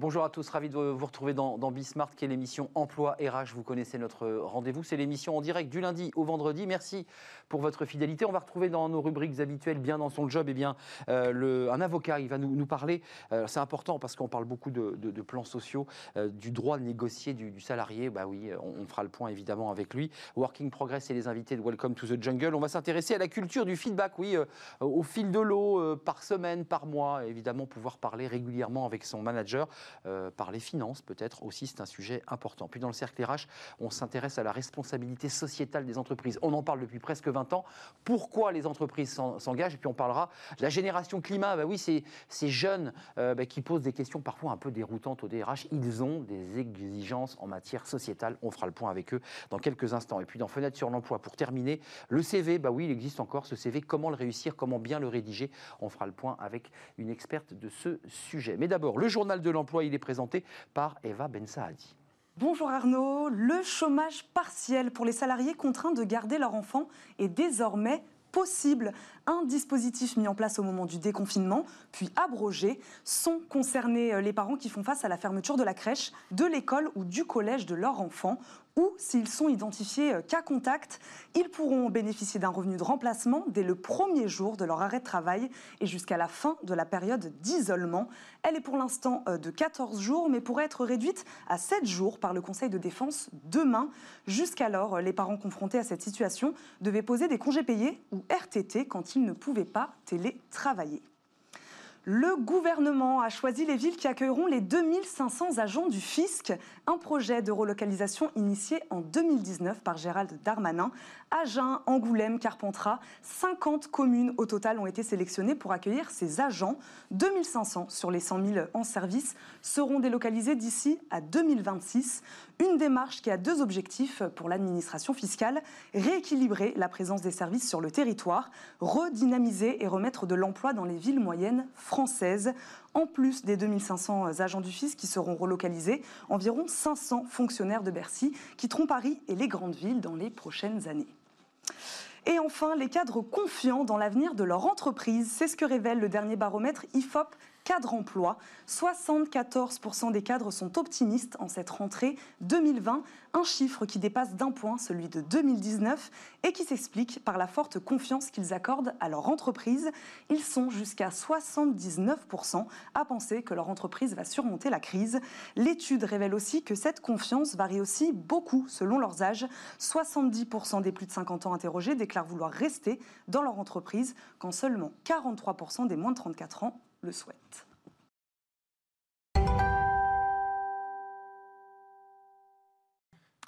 Bonjour à tous, ravi de vous retrouver dans, dans Bismart, qui est l'émission Emploi RH. Vous connaissez notre rendez-vous, c'est l'émission en direct du lundi au vendredi. Merci pour votre fidélité. On va retrouver dans nos rubriques habituelles, bien dans son job, et eh bien, euh, un avocat. Il va nous, parler, euh, c'est important parce qu'on parle beaucoup de, plans sociaux, euh, du droit de négocier du, du, salarié. Bah oui, on, on, fera le point évidemment avec lui. Working Progress et les invités de Welcome to the Jungle. On va s'intéresser à la culture du feedback, oui, au fil de l'eau, par semaine, par mois. Évidemment, pouvoir parler régulièrement avec son manager. Euh, par les finances, peut-être aussi, c'est un sujet important. Puis dans le cercle RH, on s'intéresse à la responsabilité sociétale des entreprises. On en parle depuis presque 20 ans. Pourquoi les entreprises s'engagent? Et puis on parlera de la génération climat. Bah oui, c'est ces jeunes euh, bah, qui posent des questions parfois un peu déroutantes au DRH. Ils ont des exigences en matière sociétale. On fera le point avec eux dans quelques instants. Et puis dans Fenêtre sur l'emploi, pour terminer, le CV, bah oui, il existe encore ce CV. Comment le réussir? Comment bien le rédiger? On fera le point avec une experte de ce sujet. Mais d'abord, le journal de l'emploi, il est présent par Eva Bensaadi. Bonjour Arnaud. Le chômage partiel pour les salariés contraints de garder leur enfant est désormais possible. Un dispositif mis en place au moment du déconfinement, puis abrogé, sont concernés euh, les parents qui font face à la fermeture de la crèche, de l'école ou du collège de leur enfant ou s'ils sont identifiés euh, cas contact, ils pourront bénéficier d'un revenu de remplacement dès le premier jour de leur arrêt de travail et jusqu'à la fin de la période d'isolement. Elle est pour l'instant euh, de 14 jours, mais pourrait être réduite à 7 jours par le Conseil de défense demain. Jusqu'alors, euh, les parents confrontés à cette situation devaient poser des congés payés ou RTT quand ils ne pouvaient pas télétravailler. Le gouvernement a choisi les villes qui accueilleront les 2500 agents du fisc, un projet de relocalisation initié en 2019 par Gérald Darmanin. Agen, Angoulême, Carpentras, 50 communes au total ont été sélectionnées pour accueillir ces agents. 2500 sur les 100 000 en service seront délocalisés d'ici à 2026. Une démarche qui a deux objectifs pour l'administration fiscale, rééquilibrer la présence des services sur le territoire, redynamiser et remettre de l'emploi dans les villes moyennes françaises. En plus des 2500 agents du fisc qui seront relocalisés, environ 500 fonctionnaires de Bercy quitteront Paris et les grandes villes dans les prochaines années. Et enfin, les cadres confiants dans l'avenir de leur entreprise. C'est ce que révèle le dernier baromètre IFOP cadre emploi. 74% des cadres sont optimistes en cette rentrée 2020, un chiffre qui dépasse d'un point celui de 2019 et qui s'explique par la forte confiance qu'ils accordent à leur entreprise. Ils sont jusqu'à 79% à penser que leur entreprise va surmonter la crise. L'étude révèle aussi que cette confiance varie aussi beaucoup selon leurs âges. 70% des plus de 50 ans interrogés déclarent vouloir rester dans leur entreprise quand seulement 43% des moins de 34 ans le souhaite.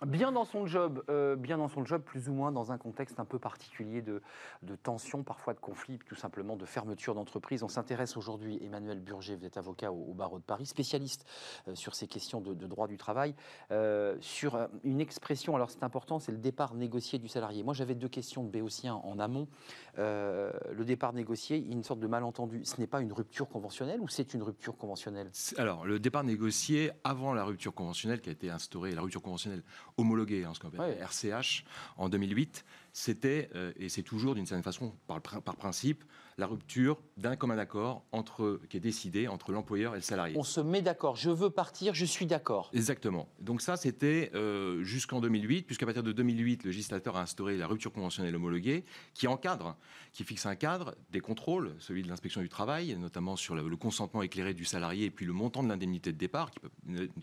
Bien dans son job, euh, bien dans son job, plus ou moins dans un contexte un peu particulier de, de tension, parfois de conflit, tout simplement de fermeture d'entreprise. On s'intéresse aujourd'hui, Emmanuel Burger, vous êtes avocat au, au barreau de Paris, spécialiste euh, sur ces questions de, droit du travail, euh, sur une expression, alors c'est important, c'est le départ négocié du salarié. Moi j'avais deux questions de Béotien en amont. Le départ négocié, a une sorte de malentendu. Ce n'est pas une rupture conventionnelle ou c'est une rupture conventionnelle? Alors le départ négocié avant la rupture conventionnelle qui a été instaurée, la rupture conventionnelle homologué, hein, ce qu'on appelle ouais. RCH, en 2008, c'était, euh, et c'est toujours d'une certaine façon, par, par principe, la rupture d'un commun accord entre, qui est décidé entre l'employeur et le salarié. On se met d'accord, je veux partir, je suis d'accord. Exactement. Donc ça, c'était euh, jusqu'en 2008, puisqu'à partir de 2008, le législateur a instauré la rupture conventionnelle homologuée, qui encadre, qui fixe un cadre, des contrôles, celui de l'inspection du travail, notamment sur le, le, consentement éclairé du salarié, et puis le montant de l'indemnité de départ, qui, peut,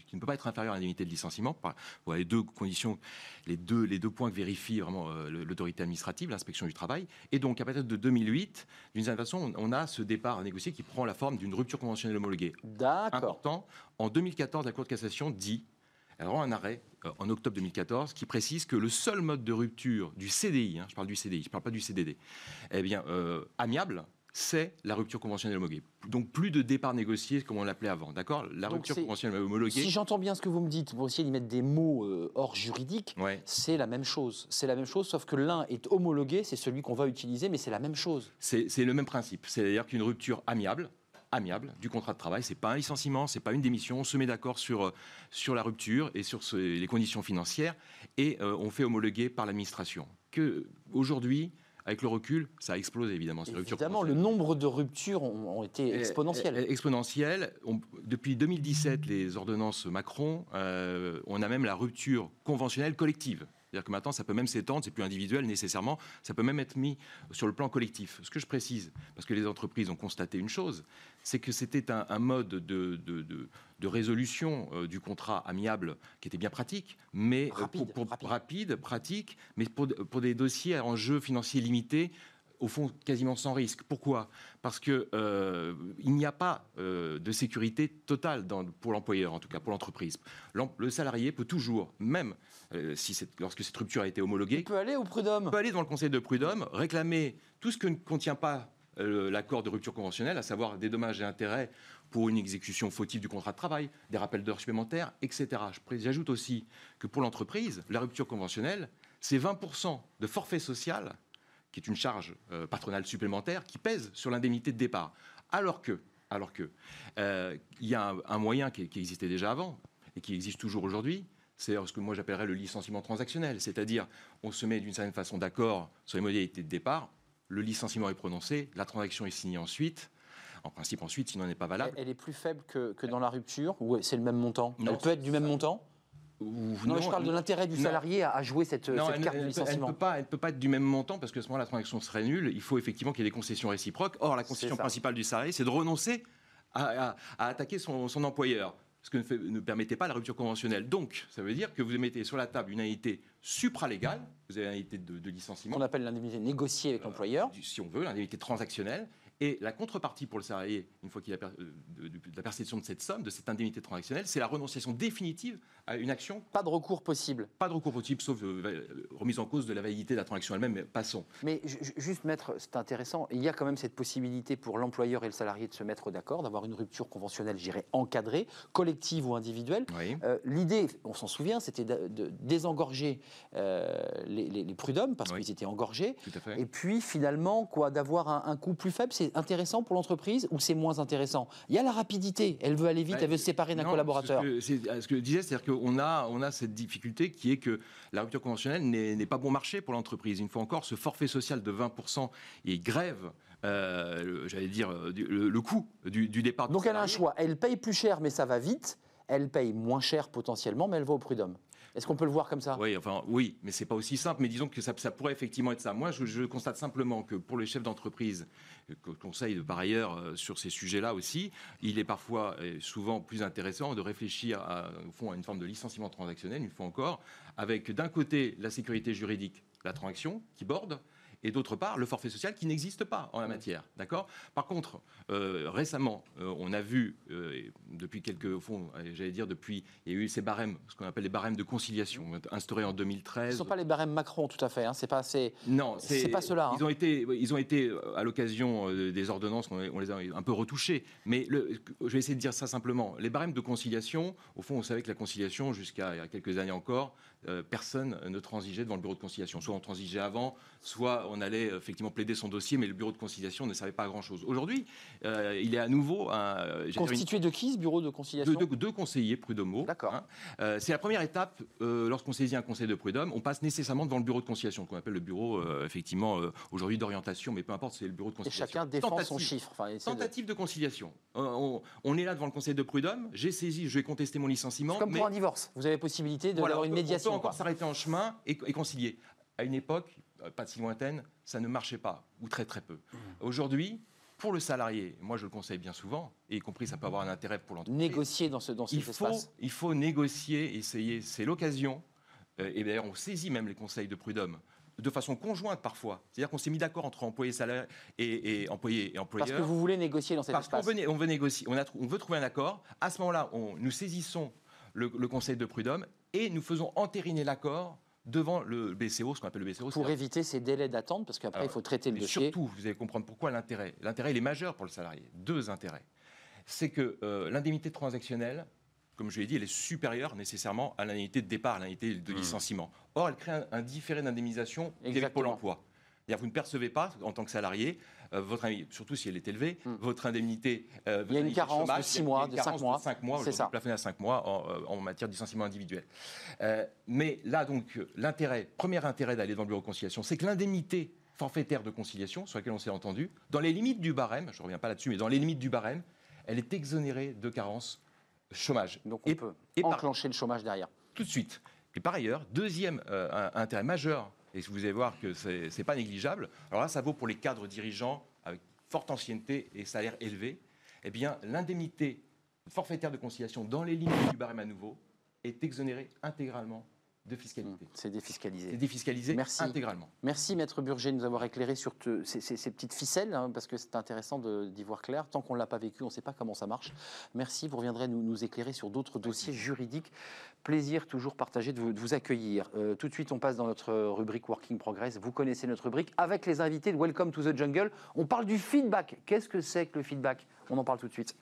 qui, ne peut pas être inférieur à l'indemnité de licenciement. Voilà les deux conditions, les deux, les deux points que vérifie vraiment euh, l'autorité administrative, l'inspection du travail. Et donc, à partir de 2008, d'une certaine façon, on a ce départ négocié qui prend la forme d'une rupture conventionnelle homologuée. D'accord. Important. En 2014, la Cour de cassation dit, elle rend un arrêt euh, en octobre 2014 qui précise que le seul mode de rupture du CDI, hein, je parle du CDI, je ne parle pas du CDD, eh bien, euh, amiable, c'est la rupture conventionnelle homologuée. Donc plus de départ négocié comme on l'appelait avant, d'accord? La Donc rupture conventionnelle homologuée. Si j'entends bien ce que vous me dites, pour essayer d'y mettre des mots euh, hors juridique, ouais. c'est la même chose. C'est la même chose, sauf que l'un est homologué, c'est celui qu'on va utiliser, mais c'est la même chose. C'est le même principe. C'est-à-dire qu'une rupture amiable, amiable du contrat de travail. C'est pas un licenciement, c'est pas une démission. On se met d'accord sur sur la rupture et sur ce, les conditions financières et euh, on fait homologuer par l'administration. Que aujourd'hui, Avec le recul, ça a explosé évidemment. Évidemment, le nombre de ruptures ont, été exponentielles. Exponentielles. depuis 2017, les ordonnances Macron, euh, on a même la rupture conventionnelle collective. C'est-à-dire que maintenant, ça peut même s'étendre, c'est plus individuel nécessairement, ça peut même être mis sur le plan collectif. Ce que je précise, parce que les entreprises ont constaté une chose, c'est que c'était un, mode de, de, résolution euh, du contrat amiable qui était bien pratique, mais euh, rapide, pour, rapide. pratique, mais pour, pour des dossiers à enjeux financiers limités au fond quasiment sans risque. Pourquoi? Parce que euh, il n'y a pas euh, de sécurité totale pour l'employeur, en tout cas pour l'entreprise. Le salarié peut toujours, même euh, si lorsque cette rupture a été homologuée, il peut aller au prud'homme, peut aller devant le conseil de prud'homme, réclamer tout ce que ne contient pas l'accord de rupture conventionnelle, à savoir des dommages et intérêts pour une exécution fautive du contrat de travail, des rappels d'heures supplémentaires, etc. J'ajoute aussi que pour l'entreprise, la rupture conventionnelle, c'est 20% de forfait social qui est une charge euh, patronale supplémentaire qui pèse sur l'indemnité de départ. Alors que, alors que, euh, il y a un, moyen qui, existait déjà avant et qui existe toujours aujourd'hui, c'est ce que moi j'appellerais le licenciement transactionnel, c'est-à-dire on se met d'une certaine façon d'accord sur les modalités de départ, le licenciement est prononcé, la transaction est signée ensuite. En principe, ensuite, s'il n'en est pas valable. Elle est plus faible que, dans la rupture ou c'est le même montant? Elle peut être du même montant? Non, je parle de l'intérêt du salarié à jouer cette, carte de licenciement. Elle ne peut, pas, peut pas être du même montant parce que ce moment la transaction serait nulle. Il faut effectivement qu'il y ait des concessions réciproques. Or, la concession principale du salarié, c'est de renoncer à, attaquer son, employeur ce que ne, ne, permettait pas la rupture conventionnelle. Donc, ça veut dire que vous mettez sur la table une indemnité supralégale, vous avez une indemnité de, licenciement. On appelle l'indemnité négociée avec l'employeur. Euh, si on veut, l'indemnité transactionnelle. Et la contrepartie pour le salarié, une fois qu'il a euh, de, la perception de cette somme, de cette indemnité transactionnelle, c'est la renonciation définitive à une action. Pas de recours possible. Pas de recours possible, sauf euh, remise en cause de la validité de la transaction elle-même, mais passons. Mais juste, maître, c'est intéressant, il y a quand même cette possibilité pour l'employeur et le salarié de se mettre d'accord, d'avoir une rupture conventionnelle, j'irais, encadrée, collective ou individuelle. Euh, l'idée, on s'en souvient, c'était de, désengorger les, prud'hommes, parce qu'ils étaient engorgés. Et puis, finalement, quoi, d'avoir un, un coût plus faible, c'est intéressant pour l'entreprise ou c'est moins intéressant? Il y a la rapidité, elle veut aller vite, elle veut se séparer d'un collaborateur. Ce que, ce que je disais, c'est-à-dire qu'on a, on a cette difficulté qui est que la rupture conventionnelle n'est pas bon marché pour l'entreprise. Une fois encore, ce forfait social de 20% et grève euh, j'allais dire, le, coût du, départ. Donc elle a un choix. Elle paye plus cher, mais ça va vite. Elle paye moins cher potentiellement, mais elle va au prud'homme. Est-ce qu'on peut le voir comme ça? Oui, enfin oui, mais c'est pas aussi simple. Mais disons que ça, pourrait effectivement être ça. Moi, je, constate simplement que pour les chefs d'entreprise, que conseille par ailleurs euh, sur ces sujets-là aussi, il est parfois et souvent plus intéressant de réfléchir à une forme de licenciement transactionnel, une fois encore, avec d'un côté la sécurité juridique, la transaction qui borde, et d'autre part le forfait social qui n'existe pas en la matière. D'accord? Par contre, euh, récemment, euh, on a vu, euh, depuis quelques, fonds, j'allais dire depuis, il y a eu ces barèmes, ce qu'on appelle les barèmes de conciliation, instaurés en 2013. Ce ne sont pas les barèmes Macron, tout à fait. Hein, c'est pas, c'est, non, c'est pas cela. Hein. Ils ont été, ils ont été à l'occasion des ordonnances, on, les a un peu retouchés. Mais le, je vais essayer de dire ça simplement. Les barèmes de conciliation, au fond, on savait que la conciliation, jusqu'à il y a quelques années encore, personne ne transigeait devant le bureau de conciliation. Soit on transigeait avant, soit on allait effectivement plaider son dossier, mais le bureau de conciliation ne savait pas grand-chose. Aujourd'hui, euh, il est à nouveau un, constitué de qui ce bureau de conciliation de, deux conseillers prud'homaux. D'accord. Hein. Euh, c'est la première étape euh, lorsqu'on saisit un conseil de prud'homme. On passe nécessairement devant le bureau de conciliation, qu'on appelle le bureau effectivement aujourd'hui d'orientation, mais peu importe, c'est le bureau de conciliation. Et chacun défend son chiffre. tentative de... conciliation. On, est là devant le conseil de prud'homme. J'ai saisi, je vais contester mon licenciement. Comme pour un divorce, vous avez possibilité d'avoir une médiation. Encore s'arrêter en chemin et concilier. À une époque, euh, pas si lointaine, ça ne marchait pas, ou très très peu. Mmh. Aujourd'hui, pour le salarié, moi je le conseille bien souvent, et y compris ça peut avoir un intérêt pour l'entreprise. Négocier dans ce dans il faut, Il faut négocier, essayer, c'est l'occasion, euh, et d'ailleurs on saisit même les conseils de prud'homme, de façon conjointe parfois. C'est-à-dire qu'on s'est mis d'accord entre employés salariés et, et employés et employeurs. Parce que vous voulez négocier dans cet Parce espace. Parce qu'on veut, négocier, on, a, on, veut trouver un accord. À ce moment-là, nous saisissons le, le conseil de prud'homme et nous faisons entériner l'accord devant le BCO, ce qu'on appelle le BCO. Pour éviter ces délais d'attente, parce qu'après, il faut traiter le dossier. Surtout, vous allez comprendre pourquoi l'intérêt. L'intérêt, il est majeur pour le salarié. Deux intérêts. C'est que euh, l'indemnité transactionnelle, comme je l'ai dit, elle est supérieure nécessairement à l'indemnité de départ, à l'indemnité de mmh. licenciement. Or, elle crée un, différé d'indemnisation avec Pôle emploi. Vous ne percevez pas, en tant que salarié, votre, surtout si elle est élevée, hmm. votre indemnité. Euh, il y a une carence de 6 mois, de 5 mois. 5 mois, c'est ça. plafonné à 5 mois en, euh, en matière de licenciement individuel. mais là, donc, l'intérêt, premier intérêt d'aller dans le bureau de conciliation, c'est que l'indemnité forfaitaire de conciliation sur laquelle on s'est entendu, dans les limites du barème, je ne reviens pas là-dessus, mais dans les limites du barème, elle est exonérée de carence chômage. Donc on peut enclencher le chômage derrière. Tout de suite. Et par ailleurs, deuxième euh, intérêt majeur, et vous allez voir que ce n'est pas négligeable, alors là, ça vaut pour les cadres dirigeants avec forte ancienneté et salaire élevé, eh bien, l'indemnité forfaitaire de conciliation dans les limites du barème à nouveau est exonérée intégralement de fiscalité. Mmh, c'est défiscalisé. C'est défiscalisé Merci. intégralement. Merci Maître Burger de nous avoir éclairé sur ces, petites ficelles, hein, parce que c'est intéressant d'y voir clair. Tant qu'on ne l'a pas vécu, on ne sait pas comment ça marche. Merci, vous reviendrez nous, nous éclairer sur d'autres dossiers juridiques. Plaisir toujours partagé de vous, accueillir. Euh, tout de suite, on passe dans notre rubrique Working Progress. Vous connaissez notre rubrique avec les invités de Welcome to the Jungle. On parle du feedback. Qu'est-ce que c'est que le feedback? On en parle tout de suite.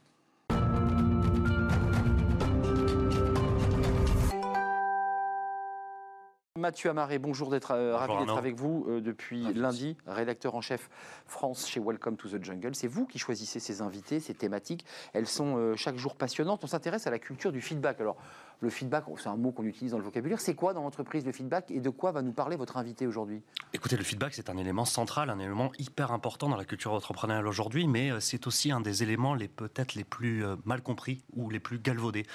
Mathieu Amaré, bonjour d'être euh, ravi d'être avec vous euh, depuis lundi, rédacteur en chef France chez Welcome to the Jungle. C'est vous qui choisissez ces invités, ces thématiques. Elles sont euh, chaque jour passionnantes. On s'intéresse à la culture du feedback. Alors, le feedback, c'est un mot qu'on utilise dans le vocabulaire. C'est quoi dans l'entreprise le feedback et de quoi va nous parler votre invité aujourd'hui? Écoutez, le feedback, c'est un élément central, un élément hyper important dans la culture entrepreneuriale aujourd'hui, mais c'est aussi un des éléments les peut-être les plus mal compris ou les plus galvaudés.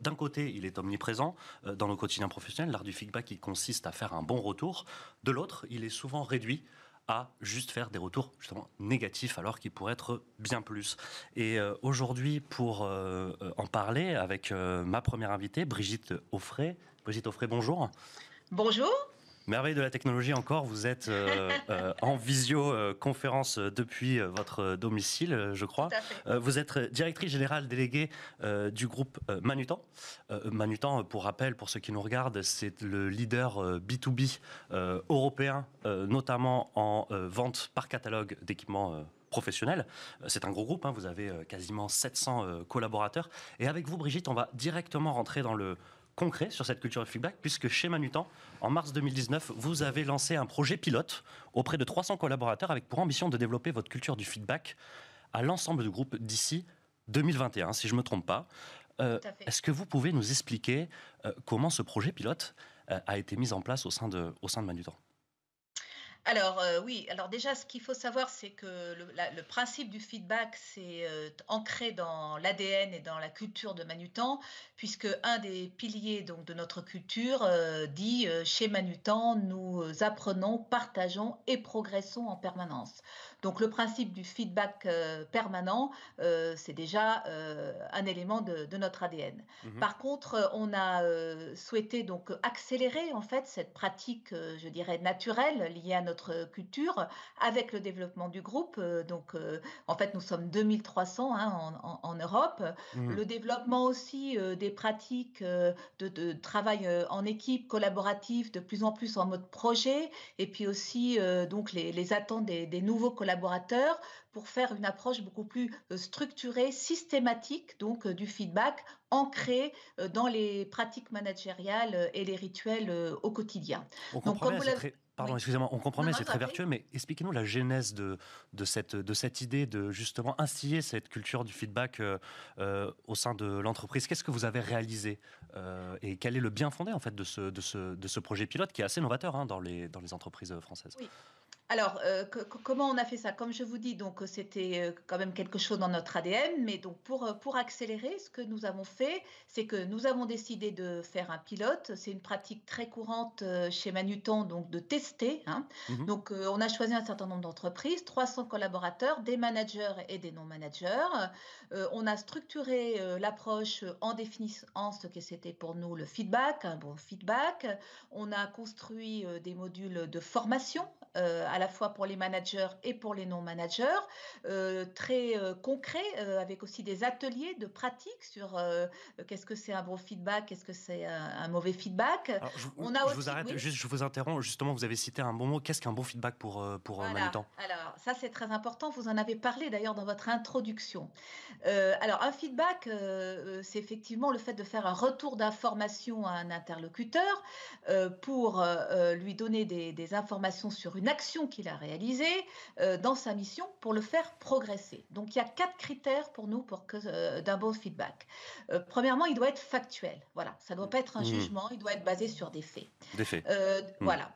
D'un côté, il est omniprésent dans nos quotidiens professionnels. L'art du feedback, il consiste à faire un bon retour. De l'autre, il est souvent réduit à juste faire des retours justement négatifs alors qu'il pourrait être bien plus. Et euh, aujourd'hui, pour euh, en parler avec euh, ma première invitée, Brigitte Offray. Brigitte Offray, bonjour. Bonjour. Merveille de la technologie encore, vous êtes euh, euh, en visioconférence depuis euh, votre domicile, je crois. vous êtes directrice générale déléguée du groupe Manutan. Manutan, pour rappel, pour ceux qui nous regardent, c'est le leader B2B européen, notamment en vente par catalogue d'équipements professionnels. C'est un gros groupe, hein. vous avez quasiment 700 collaborateurs. Et avec vous, Brigitte, on va directement rentrer dans le concret sur cette culture de feedback, puisque chez Manutan, en mars 2019, vous avez lancé un projet pilote auprès de 300 collaborateurs avec pour ambition de développer votre culture du feedback à l'ensemble du groupe d'ici 2021, si je ne me trompe pas. Euh, est-ce que vous pouvez nous expliquer euh, comment ce projet pilote euh, a été mis en place au sein de, au sein de Manutan? Alors euh, oui, alors déjà ce qu'il faut savoir c'est que le, principe du feedback c'est euh, ancré dans l'ADN et dans la culture de Manutan puisque un des piliers de notre culture euh, dit chez Manutan nous apprenons, partageons et progressons en permanence. Donc le principe du feedback euh, permanent, euh, c'est déjà euh, un élément de, notre ADN. Mhm. Par contre, on a souhaité donc accélérer en fait cette pratique, je dirais naturelle liée à notre culture avec le développement du groupe. donc en fait, nous sommes 2300 hein, en, Europe. Mhm. Le développement aussi des pratiques de, travail en équipe collaborative de plus en plus en mode projet et puis aussi donc les, attentes des, des nouveaux collaborateurs collaborateurs pour faire une approche beaucoup plus euh, structurée, systématique donc euh, du feedback ancré euh, dans les pratiques managériales et les rituels au quotidien. On donc, Pardon, excusez-moi, on comprend bien, c'est très vertueux, mais expliquez-nous la genèse de, de, cette, de cette idée de justement instiller cette culture du feedback au sein de l'entreprise. Qu'est-ce que vous avez réalisé et quel est le bien fondé en fait de ce, de ce, de ce projet pilote qui est assez novateur hein, dans, les, dans les entreprises françaises? Oui. Alors, euh, comment on a fait ça? Comme je vous dis, donc c'était euh, quand même quelque chose dans notre ADN, mais donc pour, euh, pour accélérer, ce que nous avons fait, c'est que nous avons décidé de faire un pilote. C'est une pratique très courante chez Manutan, donc de tester. Hein. Mmh donc, on a choisi un certain nombre d'entreprises, 300 collaborateurs, des managers et des non-managers. on a structuré l'approche en définissant ce que c'était pour nous le feedback, un bon feedback. On a construit des modules de formation euh, à la fois pour les managers et pour les non-managers, euh, très euh, concret, avec aussi des ateliers de pratique sur qu'est-ce que c'est un bon feedback, qu'est-ce que c'est un, mauvais feedback. je, On a vous arrête, juste, je vous interromps. Justement, vous avez cité un bon mot. Qu'est-ce qu'un bon feedback pour, pour voilà. Alors, ça, c'est très important. Vous en avez parlé d'ailleurs dans votre introduction. alors, un feedback, c'est effectivement le fait de faire un retour d'information à un interlocuteur pour lui donner des, des informations sur une une action qu'il a réalisée euh, dans sa mission pour le faire progresser. Donc il y a quatre critères pour nous pour que euh, d'un bon feedback. Euh, premièrement, il doit être factuel. Voilà, ça ne doit pas être un mmh. jugement, il doit être basé sur des faits. Des faits. Mmh. Voilà.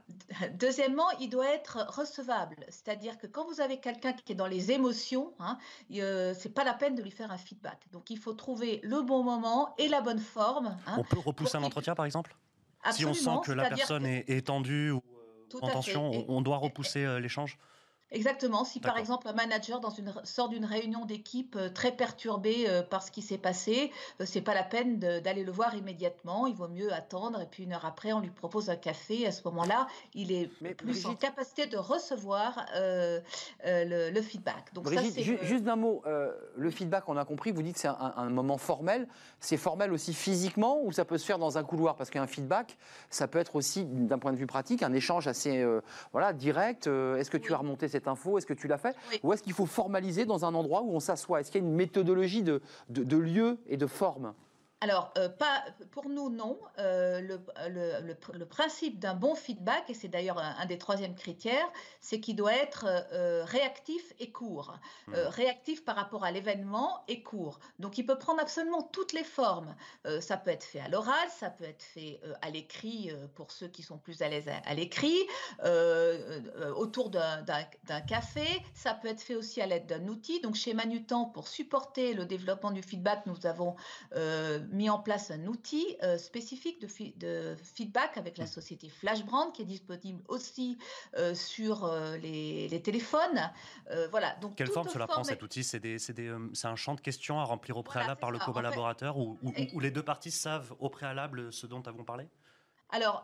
Deuxièmement, il doit être recevable, c'est-à-dire que quand vous avez quelqu'un qui est dans les émotions, hein, c'est pas la peine de lui faire un feedback. Donc il faut trouver le bon moment et la bonne forme. Hein, on peut repousser un entretien, par exemple? Si on sent que la personne est, tendue ou en tension, on, doit repousser euh, l'échange? Exactement. Si par exemple un manager dans une, sort d'une réunion d'équipe euh, très perturbé euh, par ce qui s'est passé, ce c'est pas la peine d'aller le voir immédiatement. Il vaut mieux attendre et puis une heure après on lui propose un café. À ce moment-là, il est plus en capacité de recevoir le, feedback. Donc juste d'un mot, le feedback, on a compris. Vous dites que c'est un, un, moment formel. C'est formel aussi physiquement ou ça peut se faire dans un couloir? Parce qu'un feedback, ça peut être aussi d'un point de vue pratique un échange assez voilà direct. Est-ce que tu as remonté cette info Est-ce que tu l'as fait Ou est-ce qu'il faut formaliser dans un endroit où on s'assoit? Est-ce qu'il y a une méthodologie de, de lieu et de forme? Alors, euh, pas, pour nous, non. Euh, le, principe d'un bon feedback, et c'est d'ailleurs un, des troisièmes critères, c'est qu'il doit être euh, réactif et court. Mmh. réactif par rapport à l'événement et court. Donc, il peut prendre absolument toutes les formes. ça peut être fait à l'oral, ça peut être fait à l'écrit pour ceux qui sont plus à l'aise à, l'écrit, autour d'un café. Ça peut être fait aussi à l'aide d'un outil. Donc, chez Manutan, pour supporter le développement du feedback, nous avons mis en place un outil euh, spécifique de, de, feedback avec la société Flashbrand qui est disponible aussi euh, sur euh, les, téléphones. voilà. Donc quelle forme cela prend cet outil? C'est un champ de questions à remplir au préalable par le collaborateur ou, les deux parties savent au préalable ce dont avons parlé alors,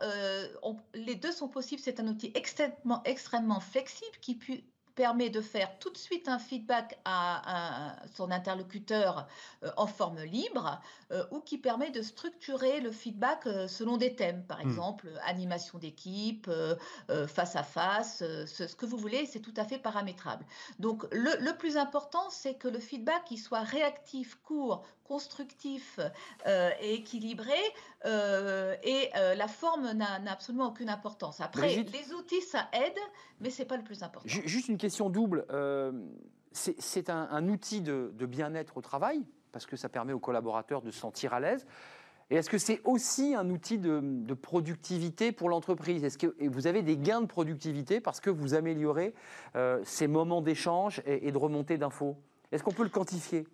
les deux sont possibles. C'est un outil extrêmement, extrêmement flexible qui, peut permet de faire tout de suite un feedback à, son interlocuteur euh, en forme libre euh, ou qui permet de structurer le feedback euh, selon des thèmes, par hmm. exemple animation d'équipe, face à face, ce, que vous voulez, c'est tout à fait paramétrable. Donc le, plus important, c'est que le feedback il soit réactif, court, constructif et équilibré et la forme n'a absolument aucune importance. Après, les outils, ça aide, mais c'est pas le plus important. Juste une question question double. Euh, c'est un, outil de, bien-être au travail, parce que ça permet aux collaborateurs de se sentir à l'aise. Et est-ce que c'est aussi un outil de, productivité pour l'entreprise? Est-ce que vous avez des gains de productivité parce que vous améliorez euh, ces moments d'échange et, et de remontée d'infos? Est-ce qu'on peut le quantifier?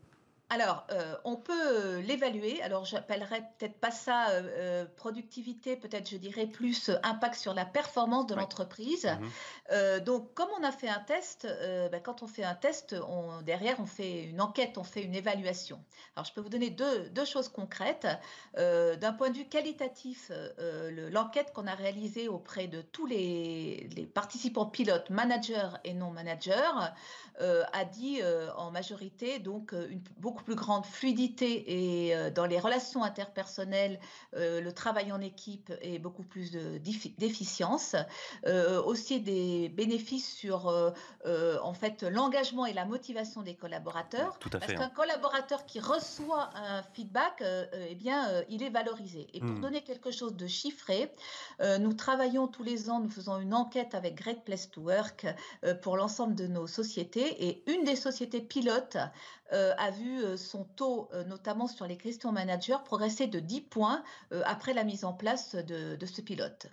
Alors, euh, on peut l'évaluer. Alors, j'appellerais peut-être pas ça euh, euh, productivité, peut-être je dirais plus impact sur la performance de l'entreprise. Mhm. donc, comme on a fait un test, ben, quand on fait un test, on, derrière, on fait une enquête, on fait une évaluation. Alors, je peux vous donner deux, choses concrètes. D'un point de vue qualitatif, l'enquête qu'on a réalisée auprès de tous les, les participants pilotes, managers et non managers, a dit en majorité donc une, beaucoup plus grande fluidité et euh, dans les relations interpersonnelles, euh, le travail en équipe et beaucoup plus d'efficience. Euh, aussi des bénéfices sur en fait l'engagement et la motivation des collaborateurs. Tout à parce qu'un hein. collaborateur qui reçoit un feedback, eh bien, il est valorisé. Et pour hmm. donner quelque chose de chiffré, nous travaillons tous les ans, nous faisons une enquête avec Great Place to Work pour l'ensemble de nos sociétés et une des sociétés pilotes a vu son taux, euh, notamment sur les questions managers, progresser de 10 points euh, après la mise en place de, ce pilote.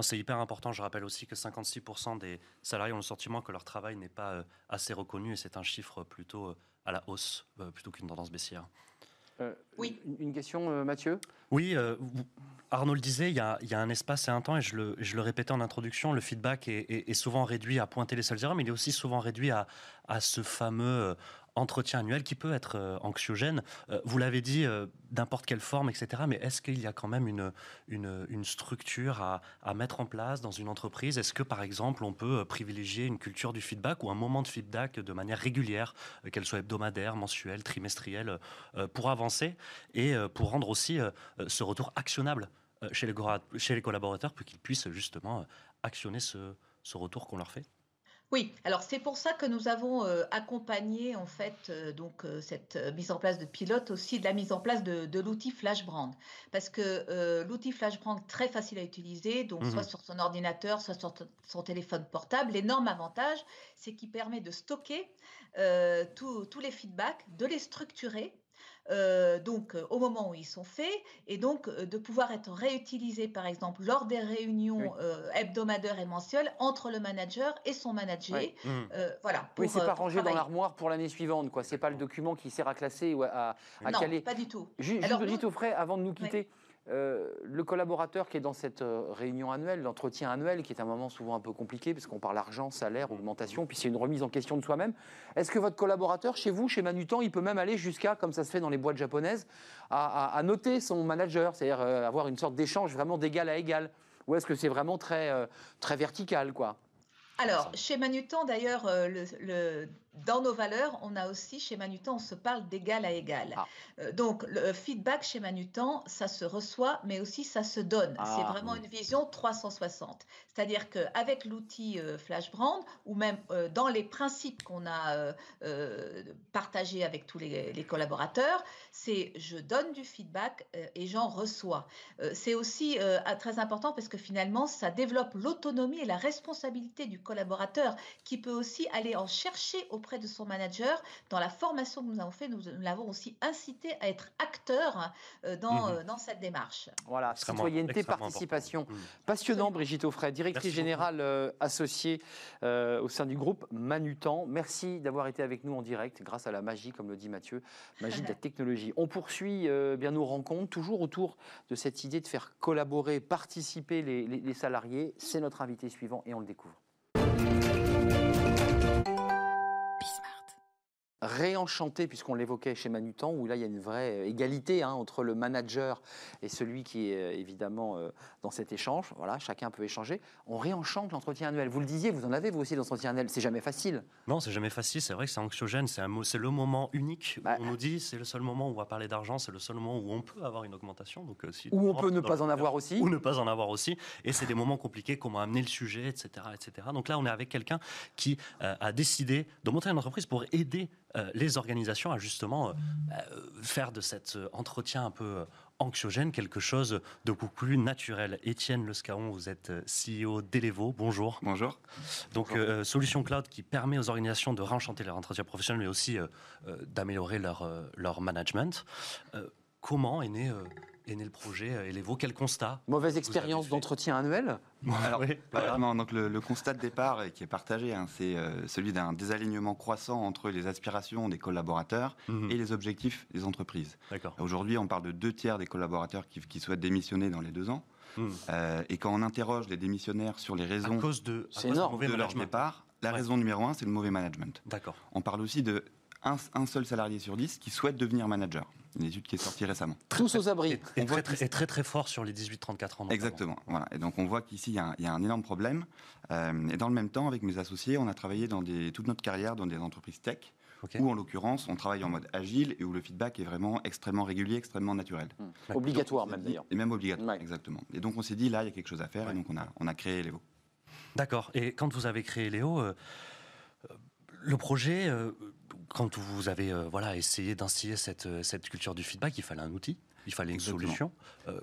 C'est hyper important. Je rappelle aussi que 56% des salariés ont le sentiment que leur travail n'est pas euh, assez reconnu et c'est un chiffre plutôt à la hausse plutôt qu'une tendance baissière. oui. Une question, Mathieu? Oui, Arnaud le disait, il y, a, un espace et un temps, et je le, répétais en introduction, le feedback est, souvent réduit à pointer les seules erreurs, mais il est aussi souvent réduit à, à ce fameux entretien annuel qui peut être euh, anxiogène. Euh, vous l'avez dit, euh, n'importe quelle forme, etc. Mais est-ce qu'il y a quand même une, une, structure à, à, mettre en place dans une entreprise? Est-ce que, par exemple, on peut privilégier une culture du feedback ou un moment de feedback de manière régulière, qu'elle soit hebdomadaire, mensuelle, trimestrielle, pour avancer et pour rendre aussi ce retour actionnable chez les, chez les collaborateurs pour qu'ils puissent justement actionner ce, ce retour qu'on leur fait? Oui, alors c'est pour ça que nous avons euh, accompagné en fait euh, donc euh, cette mise en place de pilote aussi de la mise en place de, l'outil FlashBrand. Parce que l'outil FlashBrand très facile à utiliser donc soit mmh sur son ordinateur soit sur son téléphone portable. L'énorme avantage c'est qu'il permet de stocker tous les feedbacks de les structurer euh, donc euh, au moment où ils sont faits, et donc euh, de pouvoir être réutilisés, par exemple, lors des réunions hebdomadaires et mensuelles entre le manager et son manager. Mmh. voilà. oui, c'est pas rangé dans l'armoire pour l'année suivante, quoi. C'est pas le document qui sert à classer ou à, à non, pas du tout. Juste, Alors, au frais, avant de nous quitter. Euh, le collaborateur qui est dans cette euh, réunion annuelle, l'entretien annuel, qui est un moment souvent un peu compliqué, parce qu'on parle argent, salaire, augmentation, puis c'est une remise en question de soi-même. Est-ce que votre collaborateur, chez vous, chez Manutan, il peut même aller jusqu'à, comme ça se fait dans les boîtes japonaises, à, noter son manager, c'est-à-dire euh, avoir une sorte d'échange vraiment d'égal à égal? Ou est-ce que c'est vraiment très, très vertical, quoi? Alors, chez Manutan, d'ailleurs, le, dans nos valeurs, on a aussi chez Manutan, on se parle d'égal à égal. Ah. Euh, donc, le feedback chez Manutan, ça se reçoit, mais aussi ça se donne. Ah, c'est vraiment une vision 360. C'est-à-dire qu'avec l'outil euh, FlashBrand, ou même euh, dans les principes qu'on a partagés avec tous les, les collaborateurs, c'est je donne du feedback et j'en reçois. c'est aussi très important parce que finalement, ça développe l'autonomie et la responsabilité du collaborateur qui peut aussi aller en chercher au auprès de son manager. Dans la formation que nous avons fait, nous, l'avons aussi incité à être acteur euh, dans, mhm. euh, dans cette démarche. Voilà, citoyenneté, participation. Mhm. Passionnant, Brigitte Offray, directrice générale euh, associée au sein du groupe Manutan. Merci d'avoir été avec nous en direct grâce à la magie, comme le dit Mathieu, magie de la technologie. On poursuit bien nos rencontres, toujours autour de cette idée de faire collaborer, participer les, les salariés. C'est notre invité suivant et on le découvre. Réenchanté, puisqu'on l'évoquait chez Manutan, où là il y a une vraie euh, égalité hein, entre le manager et celui qui est euh, évidemment euh, dans cet échange. Voilà, chacun peut échanger. On réenchante l'entretien annuel. Vous le disiez, vous en avez vous aussi l'entretien annuel. C'est jamais facile. Non, c'est jamais facile. C'est vrai que c'est anxiogène. C'est c'est le moment unique. Où bah, on nous dit c'est le seul moment où on va parler d'argent. C'est le seul moment où on peut avoir une augmentation. Donc ou on peut ne pas en avoir aussi. Ou ne pas en avoir aussi. Et c'est des moments compliqués. Comment amener le sujet, etc., etc. Donc là, on est avec quelqu'un qui a décidé de monter une entreprise pour aider euh, les organisations à justement euh, euh, faire de cet entretien un peu anxiogène quelque chose de beaucoup plus naturel. Étienne Lescaron, vous êtes CEO d'Elevo. Bonjour. Bonjour. Donc, solution cloud qui permet aux organisations de réenchanter leur entretien professionnel, mais aussi d'améliorer leur, leur management. comment est né est né le projet euh, Elevo Quel constat Mauvaise expérience d'entretien annuel Alors, oui, donc le, constat de départ euh, qui est partagé, hein, c'est euh, celui d'un désalignement croissant entre les aspirations des collaborateurs mhm. et les objectifs des entreprises. Aujourd'hui, on parle de deux tiers des collaborateurs qui, souhaitent démissionner dans les deux ans. Mhm. et quand on interroge les démissionnaires sur les raisons cause de, de leur départ, la raison numéro un, c'est le mauvais management. D'accord. On parle aussi de un, un, seul salarié sur dix qui souhaite devenir manager une étude qui est sortie récemment. Tous aux abris. Et, très, très, très, fort sur les 18-34 ans. Exactement. Voilà. Et donc on voit qu'ici, il y, a un énorme problème. Euh, et dans le même temps, avec mes associés, on a travaillé dans des, toute notre carrière dans des entreprises tech, où en l'occurrence, on travaille en mode agile et où le feedback est vraiment extrêmement régulier, extrêmement naturel. Mmh. Obligatoire même d'ailleurs. Et même obligatoire, exactement. Et donc on s'est dit, là, il y a quelque chose à faire, et donc on a, on a créé Léo. D'accord. Et quand vous avez créé Léo, euh, le projet, euh, quand vous avez euh, voilà, essayé d'instiller cette, euh, cette culture du feedback, il fallait un outil, il fallait une solution.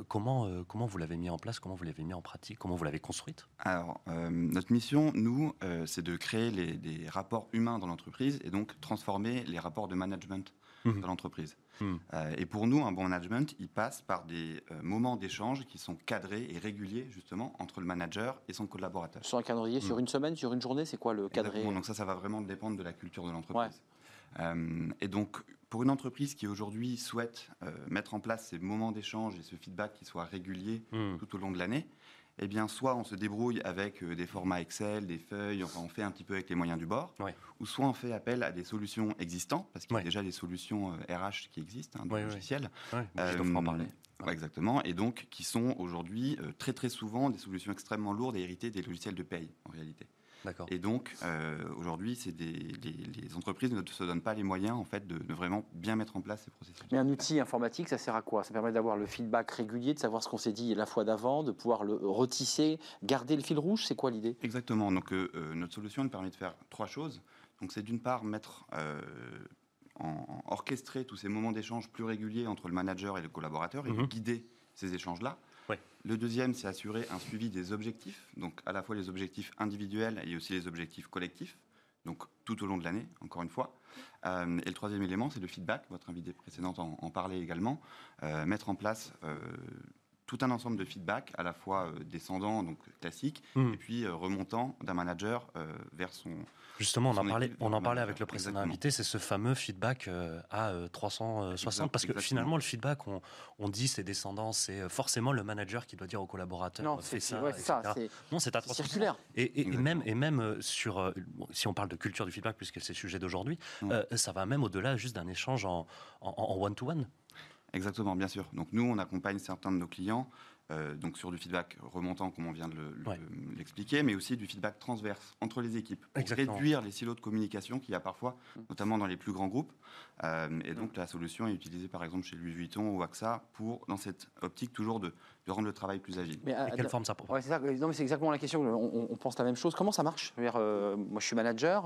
comment, comment vous l'avez mis en place Comment vous l'avez mis en pratique Comment vous l'avez construite? Alors, notre mission, nous, c'est de créer les, des rapports humains dans l'entreprise et donc transformer les rapports de management mmh. dans l'entreprise. Mmh. et pour nous, un bon management, il passe par des moments d'échange qui sont cadrés et réguliers, justement, entre le manager et son collaborateur. Sur un calendrier, sur mmh. une semaine, sur une journée, c'est quoi le cadré? Donc ça, ça va vraiment dépendre de la culture de l'entreprise. Euh, et donc, pour une entreprise qui aujourd'hui souhaite euh, mettre en place ces moments d'échange et ce feedback qui soit régulier mmh. tout au long de l'année, eh bien, soit on se débrouille avec euh, des formats Excel, des feuilles, enfin, on fait un petit peu avec les moyens du bord, ou soit on fait appel à des solutions existantes, parce qu'il y a déjà des solutions RH qui existent, hein, des logiciels. en parler. exactement, et donc qui sont aujourd'hui très très souvent des solutions extrêmement lourdes et héritées des logiciels de paye en réalité. Et donc, aujourd'hui, c'est les, entreprises ne se donnent pas les moyens en fait, de, vraiment bien mettre en place ces processus. Mais un outil informatique, ça sert à quoi? Ça permet d'avoir le feedback régulier, de savoir ce qu'on s'est dit la fois d'avant, de pouvoir le retisser, garder le fil rouge? C'est quoi l'idée? Exactement. Donc, notre solution nous permet de faire trois choses. Donc, c'est d'une part mettre orchestrer tous ces moments d'échange plus réguliers entre le manager et le collaborateur et mhm. guider ces échanges-là. Le deuxième, c'est assurer un suivi des objectifs, donc à la fois les objectifs individuels et aussi les objectifs collectifs, donc tout au long de l'année, encore une fois. Euh, et le troisième élément, c'est le feedback. Votre invité précédente en, parlait également. Euh, mettre en place euh, tout un ensemble de feedback, à la fois euh, descendant, donc classique, hmm. et puis euh, remontant d'un manager euh, vers son. Justement, on en parlait, on en parlait avec le précédent invité, c'est ce fameux feedback à 360, parce que finalement, le feedback, on, on dit c'est descendant, c'est forcément le manager qui doit dire au collaborateur non, c'est ça. ça non, c'est à 360. Et, et, même, et même sur, si on parle de culture du feedback, puisque c'est le sujet d'aujourd'hui, ça va même au-delà juste d'un échange en one-to-one. Exactement, bien sûr. Donc nous, on accompagne certains de nos clients euh, donc sur du feedback remontant, comme on vient de l'expliquer, mais aussi du feedback transverse entre les équipes pour réduire les silos de communication qu'il y a parfois, mm. notamment dans les plus grands groupes. Euh, et donc la solution est utilisée par exemple chez Louis Vuitton ou AXA pour, dans cette optique toujours de, rendre le travail plus agile. Mais à, quelle forme ça prend? Mais c'est exactement la question. On, pense la même chose. Comment ça marche? Euh, Moi, je suis manager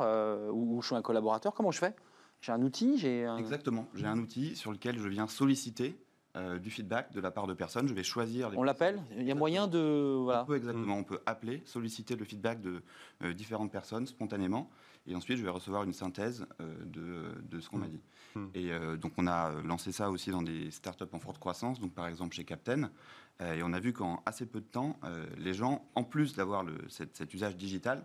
ou, ou je suis un collaborateur. Comment je fais? J'ai un outil j'ai Exactement. J'ai un outil sur lequel je viens solliciter euh, du feedback de la part de personnes. Je vais choisir. Les on l'appelle Il y a moyen de. Voilà. On peut exactement. On peut appeler, solliciter le feedback de euh, différentes personnes spontanément. Et ensuite, je vais recevoir une synthèse euh, de, de, ce qu'on m'a mm. dit. Mm. Et donc, on a lancé ça aussi dans des startups en forte croissance, donc par exemple chez Captain. et on a vu qu'en assez peu de temps, les gens, en plus d'avoir cet usage digital,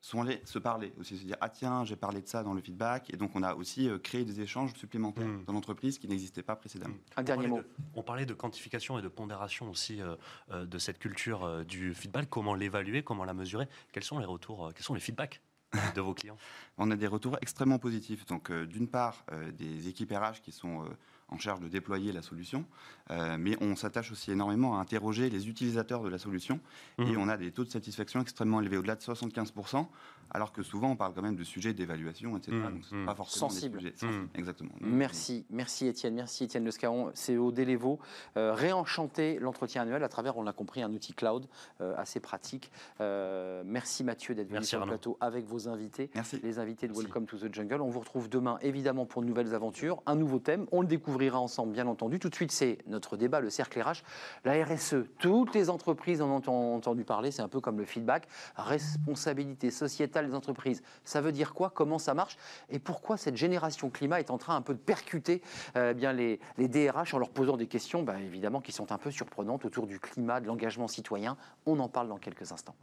sont allés se parler aussi, se dire ah tiens j'ai parlé de ça dans le feedback et donc on a aussi euh, créé des échanges supplémentaires hmm. dans l'entreprise qui n'existaient pas précédemment. Hmm. Un dernier mot. on parlait de quantification et de pondération aussi euh, euh, de cette culture du feedback. Comment l'évaluer, comment la mesurer? Quels sont les retours, quels sont les feedbacks de vos clients? On a des retours extrêmement positifs. Donc d'une part des équipes RH qui sont en charge de déployer la solution, euh, mais on s'attache aussi énormément à interroger les utilisateurs de la solution, et mmh. on a des taux de satisfaction extrêmement élevés, au-delà de 75%, alors que souvent on parle quand même de sujets d'évaluation, etc. Mmh. Donc c'est pas forcément sensible. Des sujets Exactement. Merci, merci Étienne, merci Étienne Lescaron, CEO d'Elevo. Euh, réenchanter l'entretien annuel à travers, on l'a compris, un outil cloud euh, assez pratique. Euh, merci Mathieu d'être venu sur le plateau avec vos invités, merci. les invités de Welcome to the Jungle. On vous retrouve demain évidemment pour de nouvelles aventures, un nouveau thème, on le découvrira ensemble bien entendu. Tout de suite c'est notre débat, le cercle RH, la RSE. Toutes les entreprises en ont entendu parler, c'est un peu comme le feedback, responsabilité sociétale des entreprises. Ça veut dire quoi? Comment ça marche? Et pourquoi cette génération climat est en train un peu de percuter euh, bien les, les, DRH en leur posant des questions, bah, évidemment, qui sont un peu surprenantes autour du climat, de l'engagement citoyen? On en parle dans quelques instants.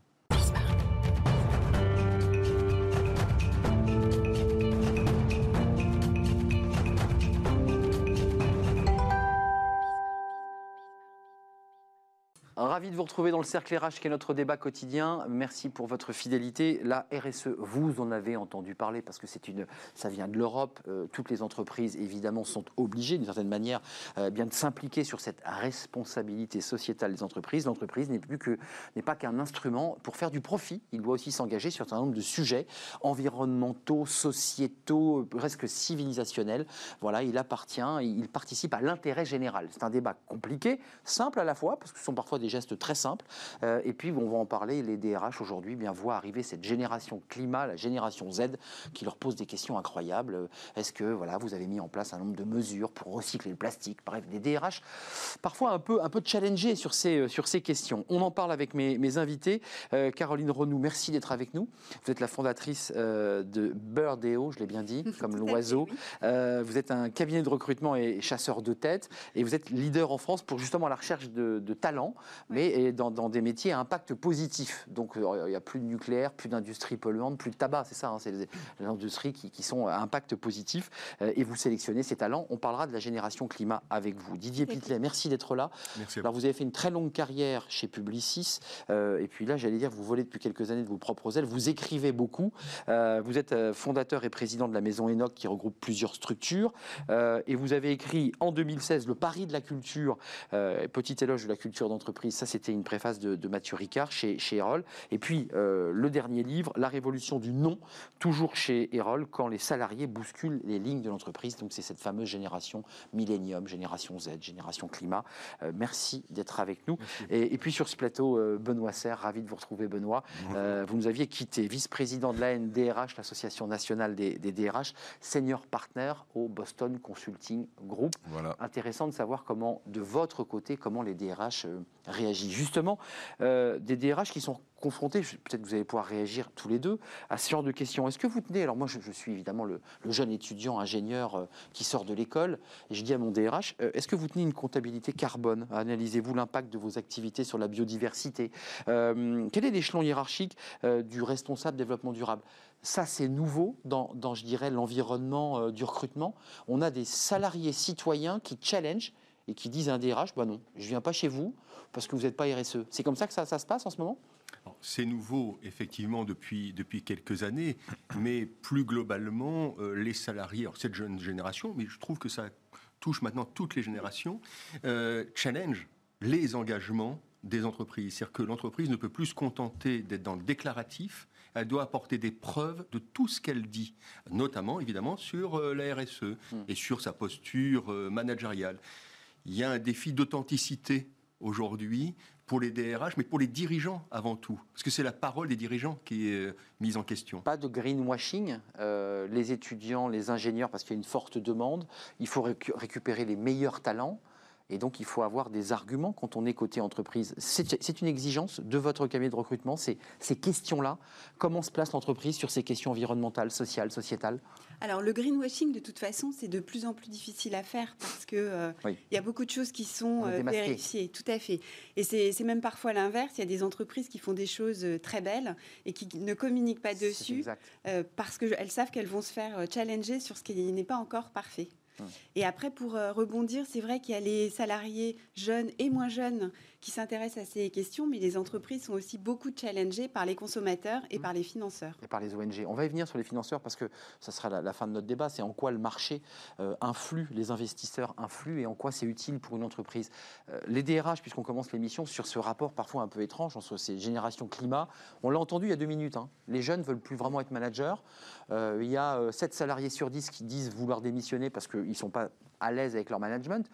Ravi de vous retrouver dans le cercle RH qui est notre débat quotidien. Merci pour votre fidélité. La RSE, vous en avez entendu parler parce que c'est une, ça vient de l'Europe. Euh, toutes les entreprises, évidemment, sont obligées, d'une certaine manière, euh, bien de s'impliquer sur cette responsabilité sociétale des entreprises. L'entreprise n'est plus que, n'est pas qu'un instrument pour faire du profit. Il doit aussi s'engager sur un certain nombre de sujets environnementaux, sociétaux, presque civilisationnels. Voilà, il appartient, il participe à l'intérêt général. C'est un débat compliqué, simple à la fois, parce que ce sont parfois des gestes très simples. Euh, et puis, on va en parler, les DRH aujourd'hui bien voient arriver cette génération climat, la génération Z, qui leur pose des questions incroyables. Est-ce que voilà, vous avez mis en place un nombre de mesures pour recycler le plastique? Bref, des DRH parfois un peu, un peu challengés sur ces, euh, sur ces questions. On en parle avec mes, mes invités. Euh, Caroline Renou, merci d'être avec nous. Vous êtes la fondatrice de Birdeo, je l'ai bien dit, comme l'oiseau. vous êtes un cabinet de recrutement et chasseur de tête, et vous êtes leader en France pour justement la recherche de, de talents mais dans, des métiers à impact positif. Donc euh, il n'y a plus de nucléaire, plus d'industrie polluante, plus de tabac, c'est ça, hein, c'est les, industries qui, sont à impact positif. Euh, et vous sélectionnez ces talents. On parlera de la génération climat avec vous. Didier Pitlet, merci d'être là. Merci Alors vous avez fait une très longue carrière chez Publicis, euh, et puis là j'allais dire, vous volez depuis quelques années de vos propres ailes, vous écrivez beaucoup. vous êtes fondateur et président de la maison Enoch qui regroupe plusieurs structures, et vous avez écrit en 2016 le pari de la culture, petit éloge de la culture d'entreprise ça c'était une préface de, Mathieu Ricard chez, chez Erol. Et puis, euh, le dernier livre, La révolution du non, toujours chez Erol, quand les salariés bousculent les lignes de l'entreprise. Donc, c'est cette fameuse génération millénium, génération Z, génération climat. Euh, merci d'être avec nous. Et, puis, sur ce plateau, Benoît Serre, ravi de vous retrouver, Benoît. vous nous aviez quitté, vice-président de l'ANDRH, l'Association nationale des, des, DRH, senior partner au Boston Consulting Group. Voilà. Intéressant de savoir comment, de votre côté, comment les DRH euh, réagissent. Justement, euh, des DRH qui sont confrontés, peut-être que vous allez pouvoir réagir tous les deux, à ce genre de questions. Est-ce que vous tenez, alors moi je, suis évidemment le, jeune étudiant ingénieur euh, qui sort de l'école, et je dis à mon DRH, est-ce que vous tenez une comptabilité carbone? Analysez-vous l'impact de vos activités sur la biodiversité Quel est l'échelon hiérarchique du responsable développement durable? Ça, c'est nouveau dans, je dirais, l'environnement euh, du recrutement. On a des salariés citoyens qui challenge et qui disent à un DRH, bah non, je ne viens pas chez vous parce que vous n'êtes pas RSE. C'est comme ça que ça, se passe en ce moment? C'est nouveau, effectivement, depuis, depuis quelques années, mais plus globalement, euh, les salariés, alors cette jeune génération, mais je trouve que ça touche maintenant toutes les générations, euh, challenge les engagements des entreprises. C'est-à-dire que l'entreprise ne peut plus se contenter d'être dans le déclaratif, elle doit apporter des preuves de tout ce qu'elle dit, notamment évidemment sur euh, la RSE hmm. et sur sa posture managériale. Il y a un défi d'authenticité aujourd'hui pour les DRH, mais pour les dirigeants avant tout, parce que c'est la parole des dirigeants qui est euh, mise en question. Pas de greenwashing, les étudiants, les ingénieurs, parce qu'il y a une forte demande, il faut récupérer les meilleurs talents. Et donc, il faut avoir des arguments quand on est côté entreprise. C'est une exigence de votre cabinet de recrutement, ces, ces questions-là. Comment se place l'entreprise sur ces questions environnementales, sociales, sociétales? Alors, le greenwashing, de toute façon, c'est de plus en plus difficile à faire parce qu'il euh, y a beaucoup de choses qui sont euh, vérifiées. Tout à fait. Et c'est même parfois l'inverse. Il y a des entreprises qui font des choses euh, très belles et qui ne communiquent pas dessus parce qu'elles savent qu'elles vont se faire challenger sur ce qui n'est pas encore parfait. Et après, pour euh, rebondir, c'est vrai qu'il y a les salariés jeunes et moins jeunes qui s'intéressent à ces questions, mais les entreprises sont aussi beaucoup challengées par les consommateurs et mmh. par les financeurs. Et par les ONG. On va y venir sur les financeurs parce que ça sera la, fin de notre débat. C'est en quoi le marché euh, influe, les investisseurs influent et en quoi c'est utile pour une entreprise. Euh, les DRH, puisqu'on commence l'émission, sur ce rapport parfois un peu étrange entre ces générations climat, on l'a entendu il y a deux minutes. Hein. Les jeunes veulent plus vraiment être managers. Euh, il y a 7 salariés sur 10 qui disent vouloir démissionner parce qu'ils ne sont pas à l'aise avec leur management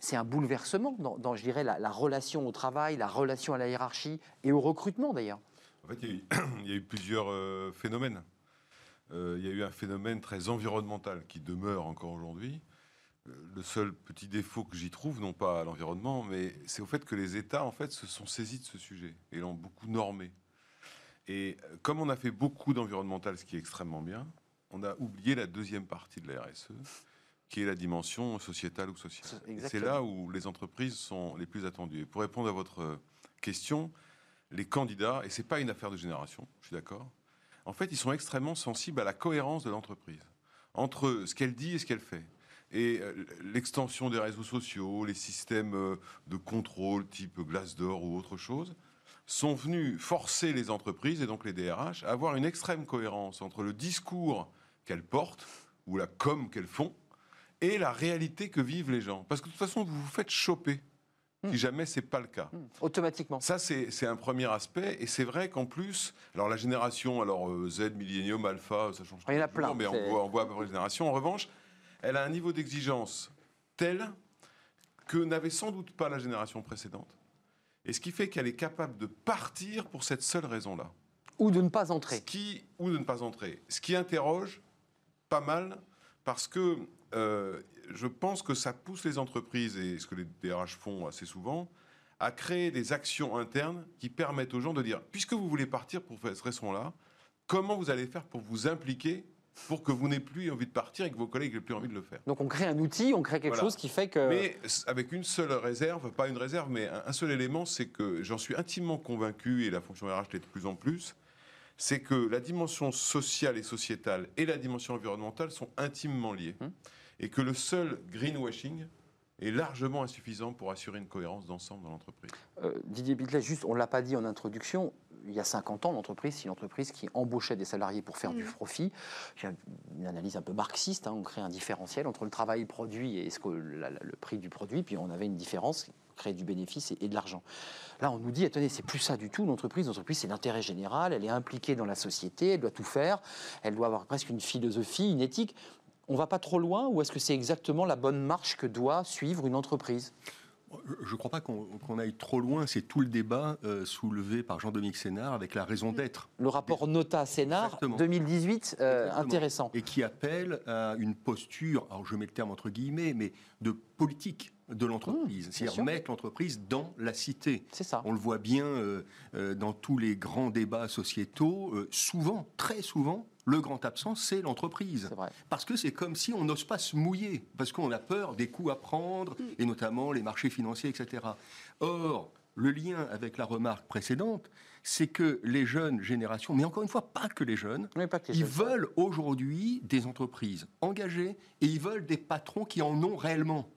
c'est un bouleversement dans, je dirais, la, relation au travail, la relation à la hiérarchie et au recrutement d'ailleurs. En fait, il y a eu, plusieurs euh, phénomènes. Euh, il y a eu un phénomène très environnemental qui demeure encore aujourd'hui. Euh, le seul petit défaut que j'y trouve, non pas à l'environnement, mais c'est au fait que les États, en fait, se sont saisis de ce sujet et l'ont beaucoup normé. Et comme on a fait beaucoup d'environnemental, ce qui est extrêmement bien, on a oublié la deuxième partie de la RSE, qui est la dimension sociétale ou sociale. C'est là où les entreprises sont les plus attendues. Et pour répondre à votre question, les candidats, et ce n'est pas une affaire de génération, je suis d'accord, en fait, ils sont extrêmement sensibles à la cohérence de l'entreprise, entre ce qu'elle dit et ce qu'elle fait. Et euh, l'extension des réseaux sociaux, les systèmes euh, de contrôle type Glassdoor ou autre chose, sont venus forcer les entreprises, et donc les DRH, à avoir une extrême cohérence entre le discours qu'elles portent, ou la com qu'elles font, et la réalité que vivent les gens. Parce que de toute façon, vous vous faites choper. Si hmm. jamais c'est pas le cas. Hmm. Automatiquement. Ça, c'est un premier aspect. Et c'est vrai qu'en plus, alors la génération, alors euh, Z, Millennium, Alpha, ça change. Il y en a plein. Mais on voit, on voit à peu près les générations. En revanche, elle a un niveau d'exigence tel que n'avait sans doute pas la génération précédente. Et ce qui fait qu'elle est capable de partir pour cette seule raison-là. Ou de ne pas entrer. Ce qui, ou de ne pas entrer. Ce qui interroge pas mal, parce que euh, je pense que ça pousse les entreprises, et ce que les DRH font assez souvent, à créer des actions internes qui permettent aux gens de dire, puisque vous voulez partir pour cette raison-là, comment vous allez faire pour vous impliquer pour que vous n'ayez plus envie de partir et que vos collègues n'aient plus envie de le faire. Donc on crée un outil, on crée quelque chose qui fait que... Mais avec une seule réserve, pas une réserve, mais un, seul élément, c'est que j'en suis intimement convaincu, et la fonction RH l'est de plus en plus, c'est que la dimension sociale et sociétale et la dimension environnementale sont intimement liées. Hum et que le seul greenwashing est largement insuffisant pour assurer une cohérence d'ensemble dans l'entreprise. Euh, Didier Bitlet, juste, on ne l'a pas dit en introduction, il y a 50 ans, l'entreprise, c'est une entreprise qui embauchait des salariés pour faire du mm. profit. Il une analyse un peu marxiste, hein, on crée un différentiel entre le travail produit et ce que, le prix du produit, puis on avait une différence créer du bénéfice et, de l'argent. Là, on nous dit, attendez, c'est plus ça du tout, l'entreprise. L'entreprise, c'est l'intérêt général, elle est impliquée dans la société, elle doit tout faire, elle doit avoir presque une philosophie, une éthique. On va pas trop loin ou est-ce que c'est exactement la bonne marche que doit suivre une entreprise? Je ne crois pas qu'on aille trop loin. C'est tout le débat euh, soulevé par Jean-Dominique Sénard avec la raison d'être. Le rapport Nota-Sénard 2018, euh, intéressant. Et qui appelle à une posture, alors je mets le terme entre guillemets, mais de politique de l'entreprise, mmh, c'est-à-dire mettre l'entreprise dans la cité. C'est ça. On le voit bien euh, dans tous les grands débats sociétaux. souvent, très souvent, le grand absent, c'est l'entreprise. Parce que c'est comme si on n'ose pas se mouiller, parce qu'on a peur des coûts à prendre, mm. et notamment les marchés financiers, etc. Or, le lien avec la remarque précédente, c'est que les jeunes générations, mais encore une fois, pas que les jeunes, ils veulent aujourd'hui des entreprises engagées et ils veulent des patrons qui en ont réellement.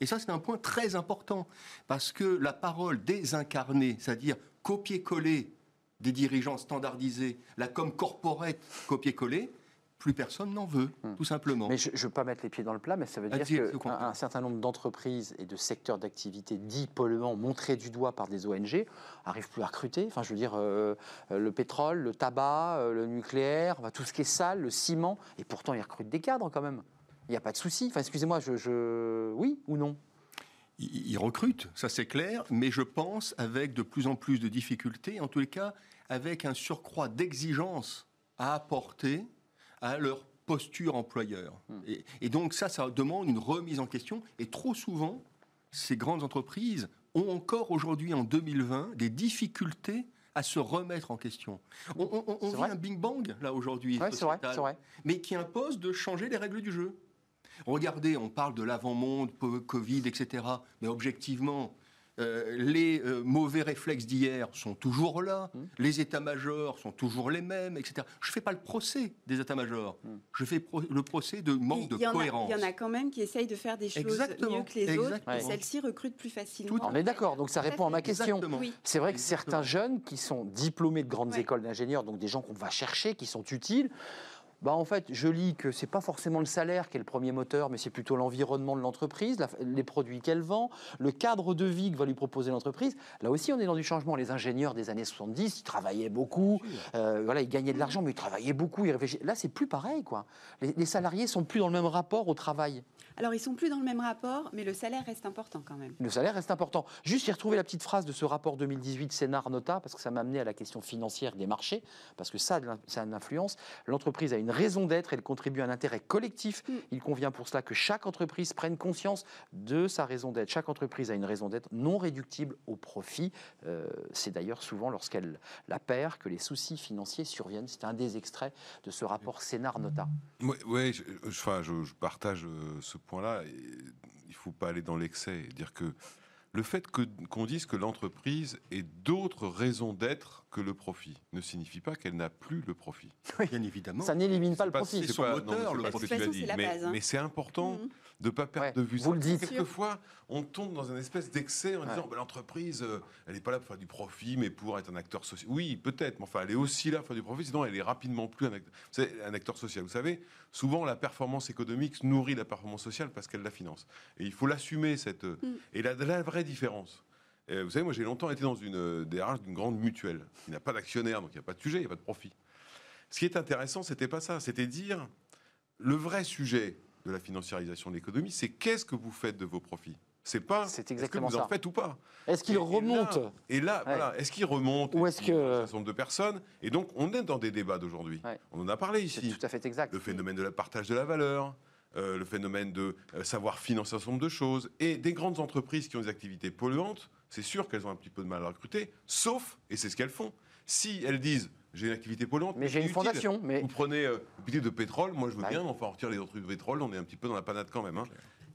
Et ça, c'est un point très important, parce que la parole désincarnée, c'est-à-dire copier-coller des dirigeants standardisés, la com corporate copier-coller, plus personne n'en veut, hmm. tout simplement. Mais je ne veux pas mettre les pieds dans le plat, mais ça veut dire qu'un certain nombre d'entreprises et de secteurs d'activité dits polluants, montrés du doigt par des ONG, n'arrivent plus à recruter. Enfin, je veux dire, euh, euh, le pétrole, le tabac, euh, le nucléaire, tout ce qui est sale, le ciment, et pourtant ils recrutent des cadres quand même. Il n'y a pas de souci. Enfin, excusez-moi, je... oui ou non? Ils recrutent, ça c'est clair, mais je pense avec de plus en plus de difficultés, en tous les cas avec un surcroît d'exigence à apporter à leur posture employeur. Hmm. Et, donc ça, ça demande une remise en question. Et trop souvent, ces grandes entreprises ont encore aujourd'hui, en 2020, des difficultés à se remettre en question. On, on, vit un Big Bang, là, aujourd'hui, mais qui impose de changer les règles du jeu. Regardez, on parle de l'avant-monde, Covid, etc. Mais objectivement, euh, les euh, mauvais réflexes d'hier sont toujours là, mmh. les états-majors sont toujours les mêmes, etc. Je ne fais pas le procès des états-majors, mmh. je fais le procès de manque de cohérence. Il y en a quand même qui essayent de faire des choses mieux que les autres, et celles-ci recrutent plus facilement. on est d'accord, donc ça répond à ma question. C'est vrai que certains jeunes qui sont diplômés de grandes écoles d'ingénieurs, donc des gens qu'on va chercher, qui sont utiles, bah en fait, je lis que c'est pas forcément le salaire qui est le premier moteur, mais c'est plutôt l'environnement de l'entreprise, les produits qu'elle vend, le cadre de vie que va lui proposer l'entreprise. Là aussi, on est dans du changement. Les ingénieurs des années 70, ils travaillaient beaucoup, euh, voilà, ils gagnaient de l'argent, mais ils travaillaient beaucoup, ils réfléchissaient. Là, c'est plus pareil, quoi. Les, les salariés sont plus dans le même rapport au travail. Alors, ils sont plus dans le même rapport, mais le salaire reste important quand même. Le salaire reste important. Juste, j'ai retrouvé la petite phrase de ce rapport 2018 Sénat-Nota, parce que ça m'a amené à la question financière des marchés, parce que ça, ça a une influence. L'entreprise a une raison d'être, elle contribue à un intérêt collectif. Mm. Il convient pour cela que chaque entreprise prenne conscience de sa raison d'être. Chaque entreprise a une raison d'être non réductible au profit. Euh, c'est d'ailleurs souvent lorsqu'elle la perd que les soucis financiers surviennent. C'est un des extraits de ce rapport Sénat-Nota. Oui, je, je, partage euh, ce point-là, il ne faut pas aller dans l'excès dire que le fait qu'on dise que l'entreprise ait d'autres raisons d'être que le profit ne signifie pas qu'elle n'a plus le profit. Bien évidemment. Ça n'élimine pas le profit. C'est son moteur, le profit. Mais, mais c'est important mmh. de ne pas perdre de vue Vous le dites. Quelquefois, on tombe dans une espèce d'excès en disant bah, l'entreprise, euh, elle n'est pas là pour faire du profit, mais pour être un acteur social. Oui, peut-être, mais enfin, elle est aussi là pour faire du profit, sinon elle est rapidement plus un acteur, un acteur social. Vous savez, souvent la performance économique nourrit la performance sociale parce qu'elle la finance. Et il faut l'assumer, cette. Mmh. Et la, la vraie différence, vous savez, moi j'ai longtemps été dans une DRH d'une grande mutuelle. Il n'y a pas d'actionnaire, donc il n'y a pas de sujet, il n'y a pas de profit. Ce qui est intéressant, c'était pas ça, c'était dire le vrai sujet de la financiarisation de l'économie, c'est qu'est-ce que vous faites de vos profits? C'est pas c'est exactement que vous en faites ou pas. Est-ce qu'il remonte? Et là, voilà, est-ce qu'il remonte Ou est-ce que un certain nombre de personnes? Et donc, on est dans des débats d'aujourd'hui. On en a parlé ici. Tout à fait exact. Le phénomène de la partage de la valeur, euh, le phénomène de euh, savoir financer un certain nombre de choses, et des grandes entreprises qui ont des activités polluantes c'est sûr qu'elles ont un petit peu de mal à recruter, sauf, et c'est ce qu'elles font, si elles disent j'ai une activité polluante, mais j'ai une fondation. Mais... Vous prenez euh, une de pétrole, moi je veux bien, enfin retirer les autres trucs de pétrole, on est un petit peu dans la panade quand même. Hein.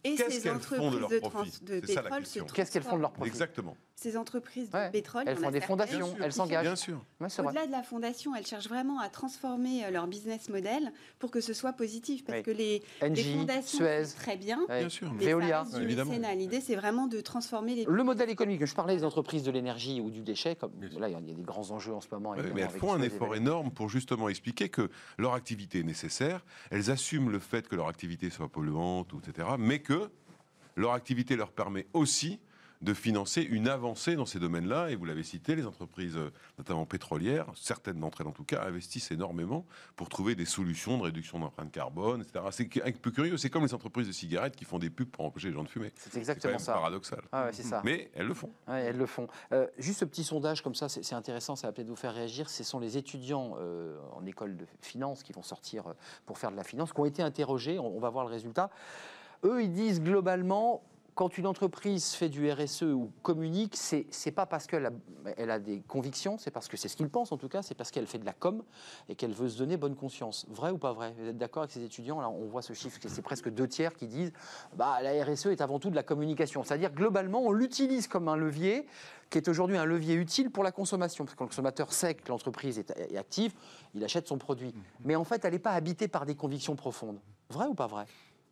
Qu'est-ce qu'elles font de leur profit C'est ça la question. Qu'est-ce qu'elles font de leur profit Exactement. Ces entreprises de pétrole, elles font des fondations, elles s'engagent. Bien sûr. Au-delà de la fondation, elles cherchent vraiment à transformer euh, leur business model pour que ce soit positif, parce que les, fondations Suez. très bien. Bien sûr. Veolia, évidemment. L'idée, c'est vraiment de transformer les. Le modèle économique. Je parlais des entreprises de l'énergie ou du déchet. Comme là, il y a des grands enjeux en ce moment. mais elles font un effort énorme pour justement expliquer que leur activité est nécessaire. Elles assument le fait que leur activité soit polluante, etc. Mais que leur activité leur permet aussi de financer une avancée dans ces domaines-là. Et vous l'avez cité, les entreprises, euh, notamment pétrolières, certaines d'entre elles en tout cas, investissent énormément pour trouver des solutions de réduction d'empreinte carbone, etc. C'est un peu curieux. C'est comme les entreprises de cigarettes qui font des pubs pour empêcher les gens de fumer. C'est exactement ça. paradoxal. Ah c'est ça. Mais elles le font. elles le font. Euh, juste ce petit sondage comme ça, c'est intéressant, ça va peut-être vous faire réagir. Ce sont les étudiants euh, en école de finance qui vont sortir pour faire de la finance, qui ont été interrogés. on va voir le résultat. Eux, ils disent globalement, quand une entreprise fait du RSE ou communique, c'est n'est pas parce qu'elle a, elle a des convictions, c'est parce que c'est ce qu'ils pensent en tout cas, c'est parce qu'elle fait de la com et qu'elle veut se donner bonne conscience. Vrai ou pas vrai? Vous êtes d'accord avec ces étudiants? Là, on voit ce chiffre, c'est presque deux tiers qui disent bah, la RSE est avant tout de la communication. C'est-à-dire globalement, on l'utilise comme un levier qui est aujourd'hui un levier utile pour la consommation. Parce que quand le consommateur sait que l'entreprise est, active, il achète son produit. Mmh. Mais en fait, elle n'est pas habitée par des convictions profondes. Vrai ou pas vrai?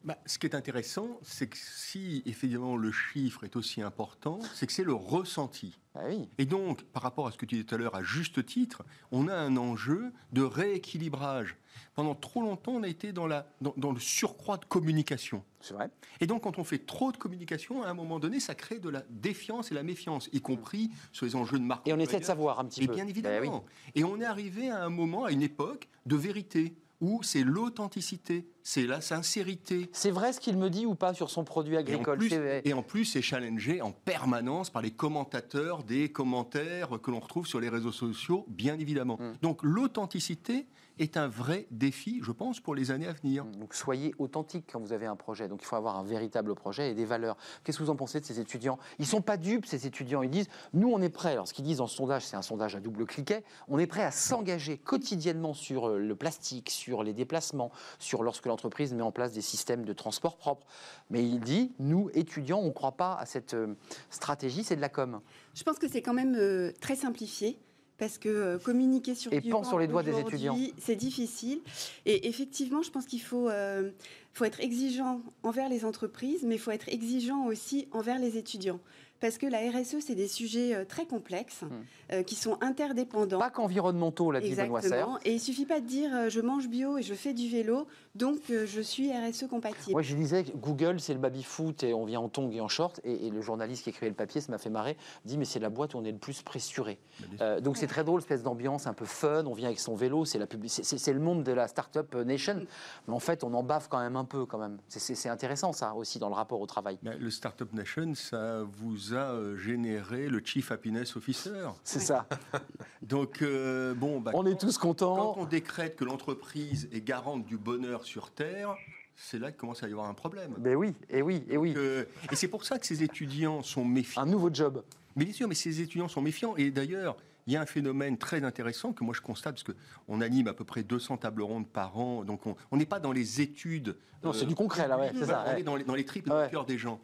Bah, ce qui est intéressant, c'est que si effectivement le chiffre est aussi important, c'est que c'est le ressenti. Ah oui. Et donc, par rapport à ce que tu disais tout à l'heure, à juste titre, on a un enjeu de rééquilibrage. Pendant trop longtemps, on a été dans, la, dans, le surcroît de communication. C'est vrai. Et donc, quand on fait trop de communication, à un moment donné, ça crée de la défiance et la méfiance, y compris sur les enjeux de marque. Et on essaie de savoir un petit peu. Et bien évidemment. Ben et on est arrivé à un moment, à une époque de vérité où c'est l'authenticité, c'est la sincérité. C'est vrai ce qu'il me dit ou pas sur son produit agricole Et en plus, c'est challengé en permanence par les commentateurs des commentaires que l'on retrouve sur les réseaux sociaux, bien évidemment. Hmm. Donc l'authenticité, est un vrai défi, je pense, pour les années à venir. Donc soyez authentique quand vous avez un projet. Donc il faut avoir un véritable projet et des valeurs. Qu'est-ce que vous en pensez de ces étudiants? Ils sont pas dupes, ces étudiants. Ils disent, nous, on est prêts. Alors ce qu'ils disent dans ce sondage, c'est un sondage à double cliquet. On est prêt à s'engager quotidiennement sur euh, le plastique, sur les déplacements, sur lorsque l'entreprise met en place des systèmes de transport propres. Mais il dit, nous, étudiants, on ne croit pas à cette euh, stratégie, c'est de la com. Je pense que c'est quand même euh, très simplifié parce que euh, communiquer sur et sur les doigts des étudiants. C'est difficile. Et effectivement, je pense qu'il faut, euh, faut être exigeant envers les entreprises, mais il faut être exigeant aussi envers les étudiants parce que la RSE, c'est des sujets euh, très complexes, hmm. euh, qui sont interdépendants. Pas qu'environnementaux, l'a dit Exactement. Et il suffit pas de dire je mange bio et je fais du vélo, donc je suis RSE compatible. Moi, je disais que Google, c'est le baby-foot et on vient en tongs et en short. Et, le journaliste qui écrivait le papier, ça m'a fait marrer, dit mais c'est la boîte où on est le plus pressuré. Bah, donc c'est très drôle, espèce d'ambiance un peu fun. On vient avec son vélo, c'est la c'est le monde de la startup nation. Mais en fait, on en bave quand même un peu, quand même. C'est intéressant ça aussi dans le rapport au travail. le startup nation, ça vous a euh, généré le Chief Happiness Officer. C'est ça. Donc, euh, bon. Bah, on est tous contents. Quand on décrète que l'entreprise est garante du bonheur sur Terre, c'est là qu'il commence à y avoir un problème. Ben oui, et oui, et oui. Euh, et c'est pour ça que ces étudiants sont méfiants. Un nouveau job. Mais bien sûr, mais ces étudiants sont méfiants. Et d'ailleurs, il y a un phénomène très intéressant que moi je constate, parce qu'on anime à peu près 200 tables rondes par an, donc on n'est pas dans les études. Non, c'est du concret, là, ouais, c'est ça. On est dans les, dans les triples ouais. cœur des gens.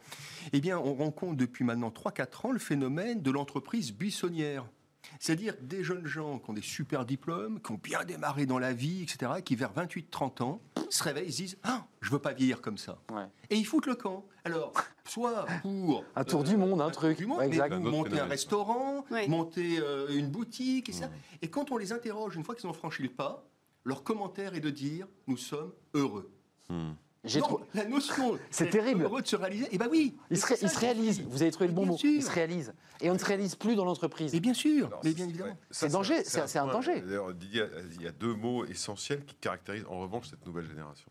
Eh bien, on rencontre depuis maintenant 3-4 ans le phénomène de l'entreprise buissonnière. C'est-à-dire des jeunes gens qui ont des super diplômes, qui ont bien démarré dans la vie, etc., qui vers 28-30 ans se réveillent, se disent ah, je veux pas vieillir comme ça. Et ils foutent le camp. Alors, soit pour un tour du monde, un euh, truc, du monde, monter un restaurant, monter euh, une boutique, et ça. Et quand on les interroge une fois qu'ils ont franchi le pas, leur commentaire est de dire nous sommes heureux. Hmm. Donc, la notion, c'est terrible. Heureux de se réaliser. Et eh ben oui. Il se, il se réalise. Vous avez trouvé le bon mot. Il se réalise. Et on ne se réalise plus dans l'entreprise. Et bien sûr. mais bien évidemment. C'est danger. C'est un, danger. D'ailleurs, Didier, il y a deux mots essentiels qui caractérisent en revanche cette nouvelle génération.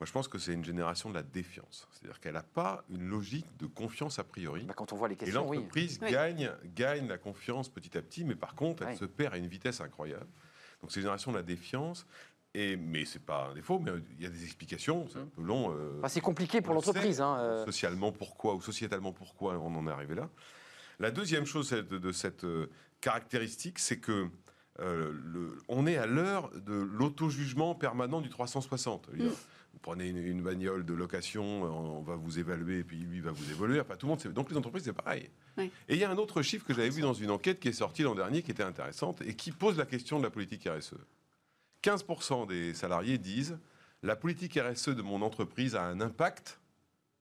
Moi, je pense que c'est une génération de la défiance. C'est-à-dire qu'elle n'a pas une logique de confiance a priori. Bah, quand on voit les questions, Et l'entreprise gagne, gagne la confiance petit à petit, mais par contre, elle se perd à une vitesse incroyable. Donc, c'est une génération de la défiance. Et, mais c'est pas un défaut, mais il y a des explications, c'est un peu long. Euh, c'est compliqué pour l'entreprise. Hein, euh. Socialement, pourquoi, ou sociétalement, pourquoi on en est arrivé là. La deuxième chose de, cette euh, caractéristique, c'est que le, on est à l'heure de l'auto-jugement permanent du 360. Mm. Vous prenez une, bagnole de location, on va vous évaluer, et puis lui va vous évoluer. Enfin, tout le monde, donc les entreprises, c'est pareil. Et il y a un autre chiffre que j'avais vu dans une enquête qui est sortie l'an dernier, qui était intéressante, et qui pose la question de la politique RSE. 15% des salariés disent la politique RSE de mon entreprise a un impact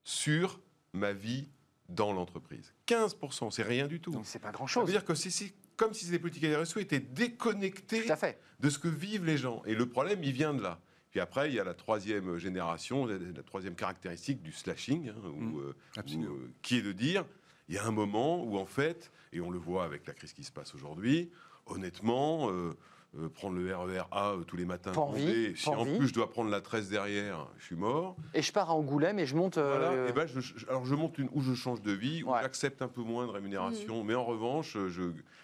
sur ma vie dans l'entreprise. 15%, c'est rien du tout. Donc c'est pas grand-chose. Ça veut dire que c'est comme si ces politiques RSE étaient déconnectées de ce que vivent les gens. Et le problème, il vient de là. Puis après, il y a la troisième génération, la troisième caractéristique du slashing, hein, mmh. euh, euh, qui est de dire Il y a un moment où, en fait, et on le voit avec la crise qui se passe aujourd'hui, honnêtement, euh, prendre le RER A euh, tous les matins. Envie, si en plus je dois prendre la 13 derrière, je suis mort. Et je pars à Angoulême et je monte. Euh, voilà, et ben je, alors je monte une, où je change de vie, où j'accepte un peu moins de rémunération, mmh. mais en revanche, je...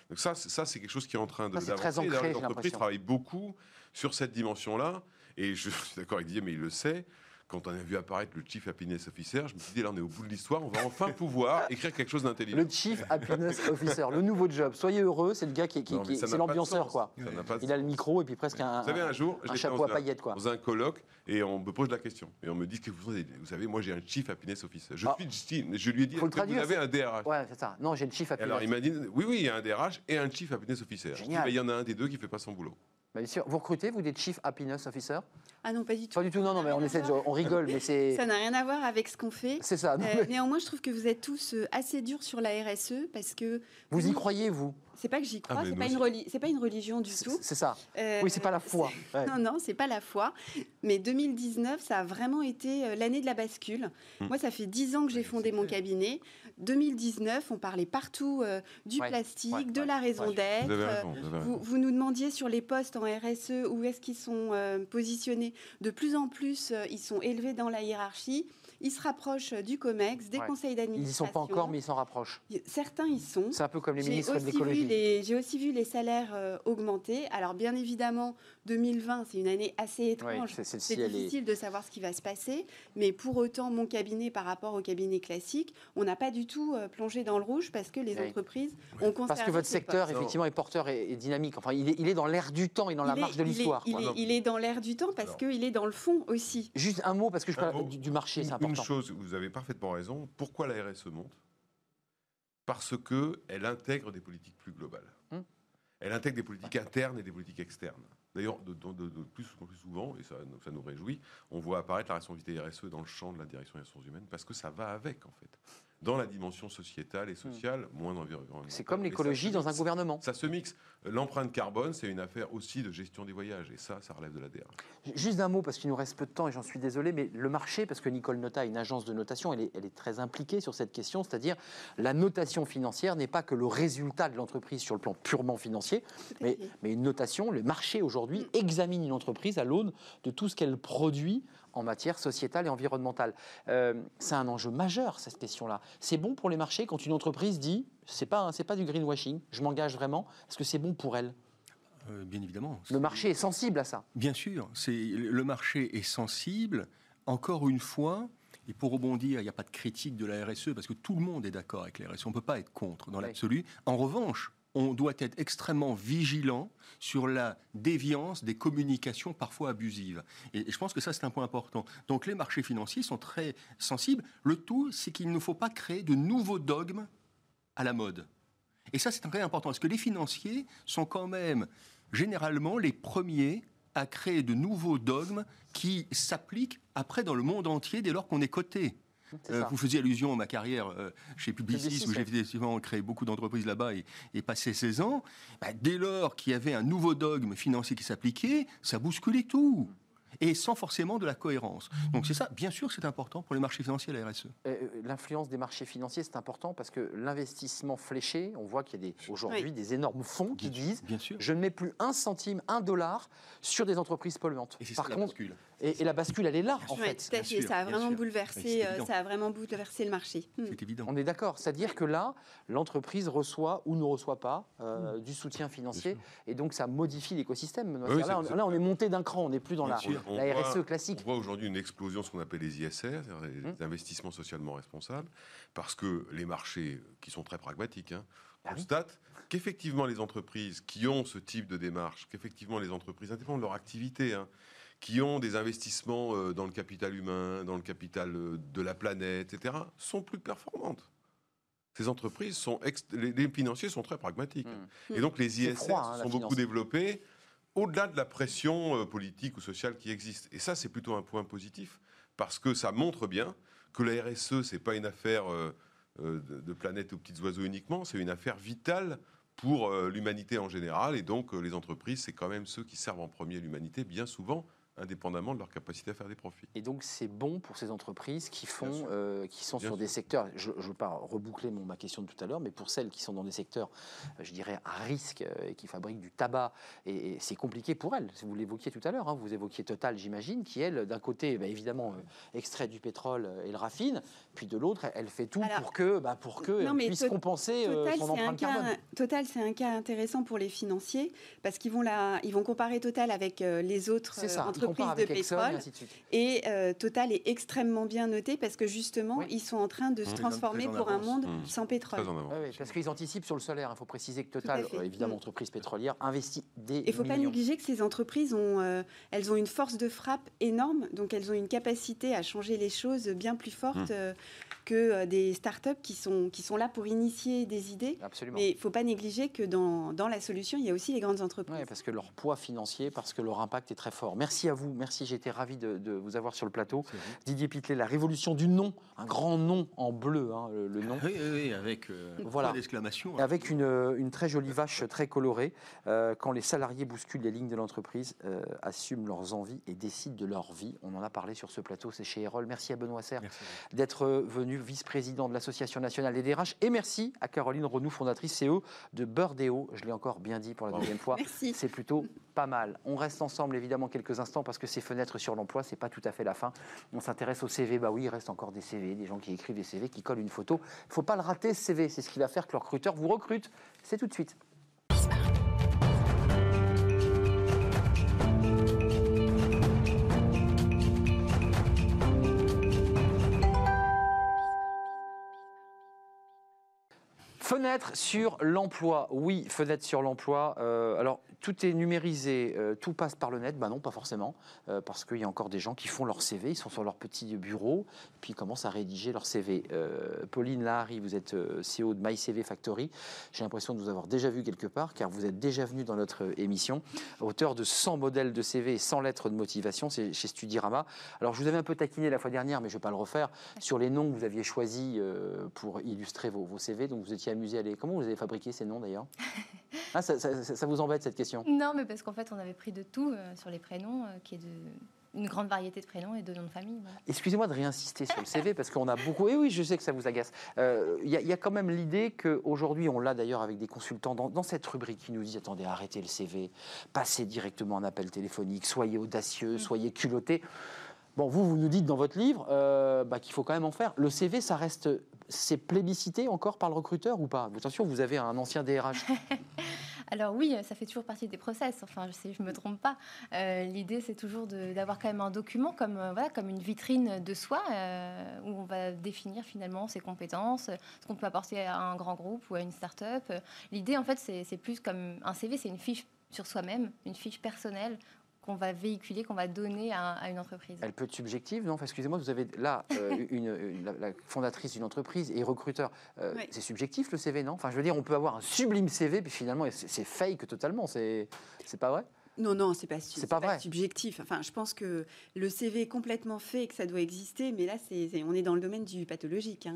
Donc ça, ça c'est quelque chose qui est en train de. C'est très ancré. Les entreprises travaillent beaucoup sur cette dimension-là, et je suis d'accord avec Didier, mais il le sait quand on a vu apparaître le Chief Happiness Officer, je me suis dit, là, on est au bout de l'histoire, on va enfin pouvoir écrire quelque chose d'intelligent. Le Chief Happiness Officer, le nouveau job. Soyez heureux, c'est le gars qui, qui, c'est l'ambianceur, quoi. Il a le micro et puis presque un, vous savez, un, jour, un chapeau à paillettes, quoi. Dans un colloque, et on me pose la question. Et on me dit, que vous, vous savez, moi, j'ai un Chief Happiness Officer. Je, ah. suis, je lui ai dit, que vous avez un DRH Ouais, c'est ça. Non, j'ai le Chief Happiness. Alors, il m'a dit, oui, oui, il y a un DRH et un Chief Happiness Officer. Génial. il y en a un des deux qui ne fait pas son boulot. Bien sûr. Vous recrutez, vous, des Chief Happiness Officer ah non, pas du tout. Pas du tout, non, non, mais on essaie on rigole, mais c'est. Ça n'a rien à voir avec ce qu'on fait. C'est ça. Euh, néanmoins, je trouve que vous êtes tous euh, assez durs sur la RSE parce que. Vous, y croyez, vous? C'est pas que j'y crois, ah, c'est pas, une pas une religion du tout. C'est ça. Euh, oui, c'est pas la foi. Non, non, c'est pas la foi. Mais 2019, ça a vraiment été l'année de la bascule. Hmm. Moi, ça fait dix ans que j'ai fondé mon cabinet. 2019, on parlait partout du plastique, de la raison d'être. Vous, vous, nous demandiez sur les postes en RSE où est-ce qu'ils sont positionnés. De plus en plus, euh, ils sont élevés dans la hiérarchie. Ils se rapprochent du COMEX, des conseils d'administration. Ils n'y sont pas encore, mais ils s'en rapprochent. Certains y sont. C'est un peu comme les ministres de l'écologie. J'ai aussi vu les salaires euh, augmenter. Alors, bien évidemment, 2020, c'est une année assez étrange. c'est difficile de savoir ce qui va se passer. Mais pour autant, mon cabinet, par rapport au cabinet classique, on n'a pas du tout euh, plongé dans le rouge parce que les entreprises ont conservé. Parce que votre secteur, effectivement, est porteur et, dynamique. Enfin, il est, dans l'air du temps et dans la marche de l'histoire. Il, il, est dans l'air du temps parce qu'il est dans le fond aussi. Juste un mot, parce que je parle du, marché, c'est important une chose, vous avez parfaitement raison. Pourquoi la RSE monte? Parce qu'elle intègre des politiques plus globales. Hum. Elle intègre des politiques internes et des politiques externes. D'ailleurs, de, plus, plus, souvent, et ça, ça, nous réjouit, on voit apparaître la responsabilité RSE dans le champ de la direction des ressources humaines, parce que ça va avec, en fait dans la dimension sociétale et sociale, moins environnementale. C'est comme l'écologie dans un gouvernement. Ça se mixe. L'empreinte carbone, c'est une affaire aussi de gestion des voyages, et ça, ça relève de la DR. Juste un mot, parce qu'il nous reste peu de temps, et j'en suis désolé, mais le marché, parce que Nicole Nota, une agence de notation, elle est, elle est très impliquée sur cette question, c'est-à-dire la notation financière n'est pas que le résultat de l'entreprise sur le plan purement financier, mais, mais, une notation, le marché aujourd'hui mm. examine une entreprise à l'aune de tout ce qu'elle produit en matière sociétale et environnementale. Euh, c'est un enjeu majeur, cette question-là. C'est bon pour les marchés quand une entreprise dit c'est pas, pas du greenwashing, je m'engage vraiment, est-ce que c'est bon pour elle? Euh, Bien évidemment. Le marché est sensible à ça. Bien sûr, le marché est sensible. Encore une fois, et pour rebondir, il n'y a pas de critique de la RSE parce que tout le monde est d'accord avec la RSE. On ne peut pas être contre dans l'absolu. En revanche, on doit être extrêmement vigilant sur la déviance des communications parfois abusives. Et je pense que ça, c'est un point important. Donc les marchés financiers sont très sensibles. Le tout, c'est qu'il ne faut pas créer de nouveaux dogmes à la mode. Et ça, c'est très important, parce que les financiers sont quand même généralement les premiers à créer de nouveaux dogmes qui s'appliquent après dans le monde entier dès lors qu'on est coté. Euh, vous faisiez allusion à ma carrière euh, chez Publicis, où j'ai effectivement créé beaucoup d'entreprises là-bas et, passé 16 ans. Bah, dès lors qu'il y avait un nouveau dogme financier qui s'appliquait, ça bousculait tout et sans forcément de la cohérence. Donc c'est ça, bien sûr, c'est important pour les marchés financiers, la RSE. Euh, l'influence des marchés financiers, c'est important parce que l'investissement fléché, on voit qu'il y a aujourd'hui des énormes fonds qui disent bien sûr. je ne mets plus un centime, un dollar sur des entreprises polluantes. Et Par contre, et, et, la bascule, elle est là, en fait. Tout à fait. ça a vraiment bouleversé, euh, ça a vraiment bouleversé le marché. Hmm. C'est évident. On est d'accord. C'est-à-dire que là, l'entreprise reçoit ou ne reçoit pas euh, hmm. du soutien financier, et donc ça modifie l'écosystème. là, on est monté d'un cran. On n'est plus dans la, la, RSE classique. On voit aujourd'hui une explosion de ce qu'on appelle les ISR, les hmm. investissements socialement responsables, parce que les marchés, qui sont très pragmatiques, hein, ah constatent qu'effectivement les entreprises qui ont ce type de démarche, qu'effectivement les entreprises, indépendamment de leur activité, hein, qui ont des investissements euh, dans le capital humain, dans le capital euh, de la planète, etc., sont plus performantes. Ces entreprises sont les, financiers sont très pragmatiques. Mmh. Et donc les ISR hein, sont beaucoup développés au-delà de la pression euh, politique ou sociale qui existe. Et ça, c'est plutôt un point positif parce que ça montre bien que la RSE, c'est pas une affaire de, de, planète aux petits oiseaux uniquement, c'est une affaire vitale pour l'humanité en général. Et donc les entreprises, c'est quand même ceux qui servent en premier l'humanité, bien souvent indépendamment de leur capacité à faire des profits. Et donc c'est bon pour ces entreprises qui font, euh, qui sont sur des secteurs. Je ne veux pas reboucler mon, ma question de tout à l'heure, mais pour celles qui sont dans des secteurs, je dirais à risque euh, et qui fabriquent du tabac, et, c'est compliqué pour elles. Vous l'évoquiez tout à l'heure, hein, vous évoquiez Total, j'imagine, qui elle, d'un côté, bah, évidemment, euh, extrait du pétrole et le raffine, puis de l'autre, elle fait tout pour que, bah, pour que puisse compenser son empreinte carbone. Total, c'est un cas intéressant pour les financiers parce qu'ils vont la, ils vont comparer Total avec les autres entreprises de pétrole. Et, euh, Total est extrêmement bien noté parce que justement, ils sont en train de se transformer pour un monde mmh. sans pétrole. parce qu'ils anticipent sur le solaire. Il faut préciser que Total, euh, évidemment, mmh. entreprise pétrolière, investit des. Il ne faut pas négliger que ces entreprises ont, euh, elles ont une force de frappe énorme, donc elles ont une capacité à changer les choses bien plus forte. Mmh que euh, des startups qui sont, qui sont là pour initier des idées. Absolument. Mais il ne faut pas négliger que dans, dans, la solution, il y a aussi les grandes entreprises. Oui, parce que leur poids financier, parce que leur impact est très fort. Merci à vous, merci, été ravi de, de, vous avoir sur le plateau. Didier Pitlet, la révolution du nom, un grand nom en bleu, hein, le, nom. Oui, oui, avec euh, voilà. d'exclamation. Hein. Avec une, une, très jolie vache très colorée. Euh, quand les salariés bousculent les lignes de l'entreprise, assument leurs envies et décident de leur vie. On en a parlé sur ce plateau, c'est chez Erol. Merci à Benoît Serre d'être venu vice-président de l'Association nationale des DRH. Et merci à Caroline Renou, fondatrice CEO de Burdeo. Je l'ai encore bien dit pour la deuxième fois. C'est plutôt pas mal. On reste ensemble évidemment quelques instants parce que ces fenêtres sur l'emploi, c'est pas tout à fait la fin. On s'intéresse au CV. Bah oui, il reste encore des CV, des gens qui écrivent des CV, qui collent une photo. Il faut pas le rater, ce CV. C'est ce qui va faire que le recruteur vous recrute. C'est tout de suite. Fenêtre sur l'emploi. Oui, fenêtre sur l'emploi. Euh, alors, tout est numérisé, euh, tout passe par le net. Ben non, pas forcément, euh, parce qu'il y a encore des gens qui font leur CV, ils sont sur leur petit bureau, puis ils commencent à rédiger leur CV. Pauline Lahari, vous êtes CEO de MyCV Factory. J'ai l'impression de vous avoir déjà vu quelque part, car vous êtes déjà venu dans notre émission, auteur de 100 modèles de CV et 100 lettres de motivation, c'est chez Studirama. Alors, je vous avais un peu taquiné la fois dernière, mais je ne vais pas le refaire, sur les noms que vous aviez choisis pour illustrer vos, vos CV. Donc, vous étiez amusé à les... Comment vous avez fabriqué ces noms d'ailleurs ah, ça, vous embête cette question Non, mais parce qu'en fait, on avait pris de tout euh, sur les prénoms, euh, qui est de une grande variété de prénoms et de noms de famille. Excusez-moi de réinsister sur le CV parce qu'on a beaucoup. Et oui, je sais que ça vous agace. Il euh, y, a quand même l'idée qu'aujourd'hui, on l'a d'ailleurs avec des consultants dans, cette rubrique qui nous dit attendez, arrêtez le CV, passez directement en appel téléphonique, soyez audacieux, mm. soyez culottés. Bon, vous, vous nous dites dans votre livre bah, qu'il faut quand même en faire. Le CV, ça reste c'est plébiscité encore par le recruteur ou pas? Attention, vous avez un ancien DRH. Alors oui, ça fait toujours partie des process. Enfin, je ne me trompe pas. Euh, l'idée, c'est toujours d'avoir quand même un document comme, euh, voilà, comme une vitrine de soi euh, où on va définir finalement ses compétences, ce qu'on peut apporter à un grand groupe ou à une start-up. L'idée, en fait, c'est plus comme un CV, c'est une fiche sur soi-même, une fiche personnelle qu'on va véhiculer, qu'on va donner à, une entreprise. Elle peut être subjective, non? Excusez-moi, vous avez là euh, une, la, fondatrice d'une entreprise et recruteur. Euh, c'est subjectif le CV, non? Enfin, je veux dire, on peut avoir un sublime CV, puis finalement, c'est fake totalement. C'est pas vrai? Non, non, c'est pas, c'est pas, pas subjectif. Enfin, je pense que le CV est complètement fait et que ça doit exister, mais là, c'est, on est dans le domaine du pathologique. Hein.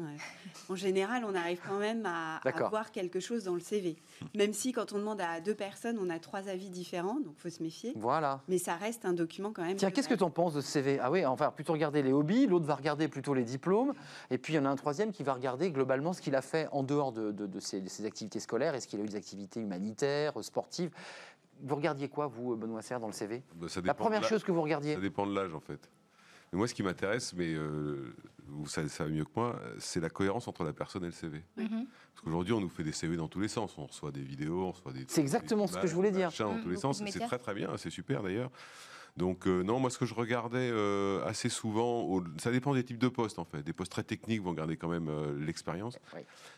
En général, on arrive quand même à, avoir quelque chose dans le CV. Même si, quand on demande à deux personnes, on a trois avis différents, donc il faut se méfier. Voilà. Mais ça reste un document quand même. Tiens, qu'est-ce que tu en penses de ce CV Ah oui, enfin, plutôt regarder les hobbies, l'autre va regarder plutôt les diplômes, et puis il y en a un troisième qui va regarder globalement ce qu'il a fait en dehors de, de ses, activités scolaires. Est-ce qu'il a eu des activités humanitaires, sportives? Vous regardiez quoi, vous, Benoît Serre, dans le CV bah, La première chose que vous regardiez Ça dépend de l'âge, en fait. Mais moi, ce qui m'intéresse, mais euh, vous savez ça mieux que moi, c'est la cohérence entre la personne et le CV. Mhm. Parce qu'aujourd'hui, on nous fait des CV dans tous les sens. On reçoit des vidéos, on reçoit des. C'est exactement ce que je voulais dire. Dans tous les sens. C'est très très bien, c'est super d'ailleurs. Donc euh, non, moi ce que je regardais euh, assez souvent, ça dépend des types de postes en fait. Des postes très techniques vont garder quand même euh, l'expérience.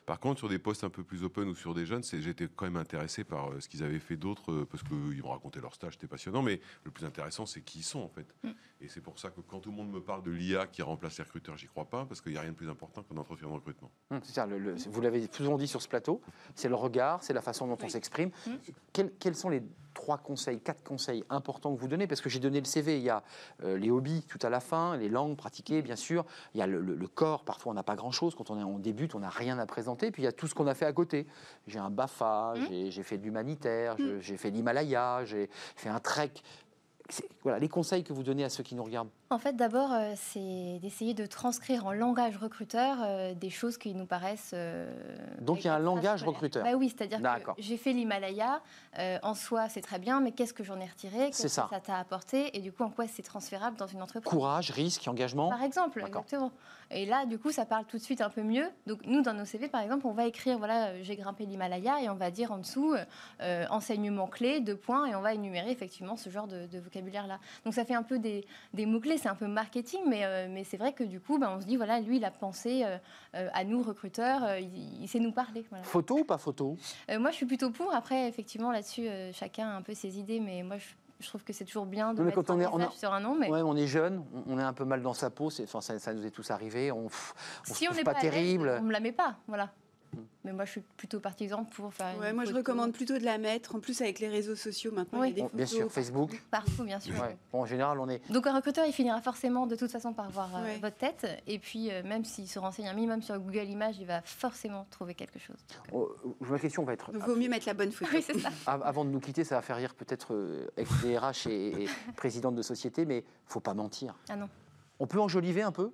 Par contre, sur des postes un peu plus open ou sur des jeunes, j'étais quand même intéressé par ce qu'ils avaient fait d'autres parce qu'ils vont raconter leur stage, c'était passionnant. Mais le plus intéressant, c'est qui ils sont en fait. Mm. Et c'est pour ça que quand tout le monde me parle de l'IA qui remplace les recruteurs, j'y crois pas parce qu'il n'y a rien de plus important qu'un entretien de recrutement. Mm, c'est ça, vous l'avez souvent dit sur ce plateau, c'est le regard, c'est la façon dont on s'exprime. Mm. quels sont les trois conseils, quatre conseils importants que vous donnez Parce que j'ai donné le CV, il y a euh, les hobbies tout à la fin, les langues pratiquées, bien sûr. Il y a le, corps, parfois on n'a pas grand-chose. Quand on, est, on débute, on n'a rien à présenter. Puis il y a tout ce qu'on a fait à côté. J'ai un BAFA, mmh. j'ai fait de l'humanitaire, mmh. j'ai fait l'Himalaya, j'ai fait un trek voilà, les conseils que vous donnez à ceux qui nous regardent. En fait, d'abord, euh, c'est d'essayer de transcrire en langage recruteur euh, des choses qui nous paraissent. Euh, Donc il y a un langage recruteur. Bah Oui, c'est-à-dire que j'ai fait l'Himalaya, en soi c'est très bien, mais qu'est-ce que j'en ai retiré? Qu'est-ce que ça. t'a apporté? Et du coup, en quoi c'est transférable dans une entreprise? Courage, risque, engagement. Par exemple, exactement. Et là, du coup, ça parle tout de suite un peu mieux. Donc nous, dans nos CV, par exemple, on va écrire, voilà, j'ai grimpé l'Himalaya, et on va dire en dessous, enseignement clé, deux points, et on va énumérer effectivement ce genre de, de vocabulaire-là. Donc ça fait un peu des, mots-clés, c'est un peu marketing, mais, euh, mais c'est vrai que du coup, ben, on se dit, voilà, lui, il a pensé euh, euh, à nous, recruteurs, il, sait nous parler. Photo ou pas photo? Moi, je suis plutôt pour. Après, effectivement, là-dessus, chacun a un peu ses idées, mais moi, je trouve que c'est toujours bien de mettre quand on est, sur un nom. Mais... Ouais, on est jeune, on est un peu mal dans sa peau, enfin, ça, ça nous est tous arrivé, on, on si on n'est pas, pas terrible. on ne la met pas, voilà. Mais moi, je suis plutôt partisan pour faire. Ouais, moi, je recommande plutôt de la mettre. En plus, avec les réseaux sociaux maintenant, il y a des photos Bien sûr, Facebook. Partout, bien sûr. Bon, en général, on est. Donc, un recruteur, il finira forcément de toute façon par voir euh, votre tête. Et puis, euh, même s'il se renseigne un minimum sur Google Images, il va forcément trouver quelque chose. Oh, ma question va être. Il vaut mieux mettre la bonne photo. Oui, c'est ça. Avant de nous quitter, ça va faire rire peut-être euh, avec des RH et, et présidente de société, mais faut pas mentir. Ah non. On peut enjoliver un peu?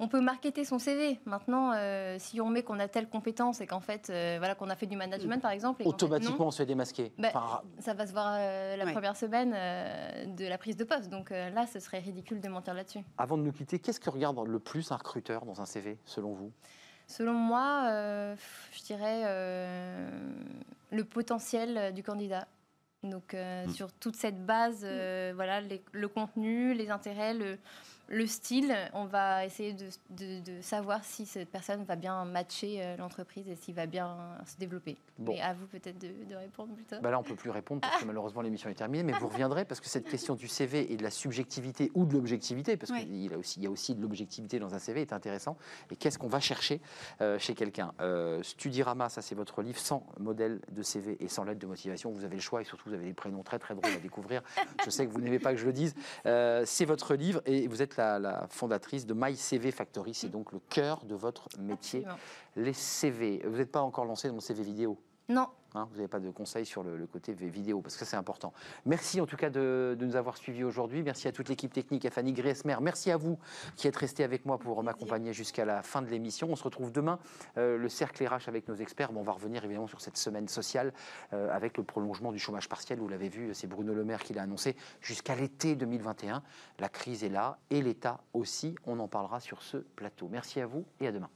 On peut marketer son CV. Maintenant, euh, si on met qu'on a telle compétence et qu'en fait, euh, voilà, qu'on a fait du management, par exemple. Automatiquement, on se fait démasquer. Ben, ça va se voir euh, la première semaine de la prise de poste. Donc là, ce serait ridicule de mentir là-dessus. Avant de nous quitter, qu'est-ce que regarde le plus un recruteur dans un CV, selon vous? Selon moi, je dirais le potentiel du candidat. Donc, hmm. sur toute cette base, voilà, le contenu, les intérêts, le le style, on va essayer de, savoir si cette personne va bien matcher euh, l'entreprise et s'il va bien se développer. Mais à vous peut-être de, répondre plus tard. Bah là, on ne peut plus répondre parce que malheureusement l'émission est terminée, mais vous reviendrez parce que cette question du CV et de la subjectivité ou de l'objectivité, parce qu'il y, a aussi, il y a aussi de l'objectivité dans un CV, est intéressant. Et qu'est-ce qu'on va chercher euh, chez quelqu'un euh, Studirama, ça c'est votre livre sans modèle de CV et sans lettre de motivation. Vous avez le choix et surtout vous avez des prénoms très très drôles à découvrir. Je sais que vous n'aimez pas que je le dise. c'est votre livre et vous êtes la, fondatrice de My CV Factory. C'est donc le cœur de votre métier. Les CV. Vous n'êtes pas encore lancé dans mon CV vidéo? Non. Hein, vous n'avez pas de conseils sur le, côté vidéo, parce que c'est important. Merci en tout cas de, nous avoir suivis aujourd'hui. Merci à toute l'équipe technique, à Fanny Griesmer. Merci à vous qui êtes restés avec moi pour m'accompagner jusqu'à la fin de l'émission. On se retrouve demain, euh, le cercle RH avec nos experts. on va revenir évidemment sur cette semaine sociale euh, avec le prolongement du chômage partiel. Vous l'avez vu, c'est Bruno Le Maire qui l'a annoncé jusqu'à l'été 2021. La crise est là et l'État aussi. On en parlera sur ce plateau. Merci à vous et à demain.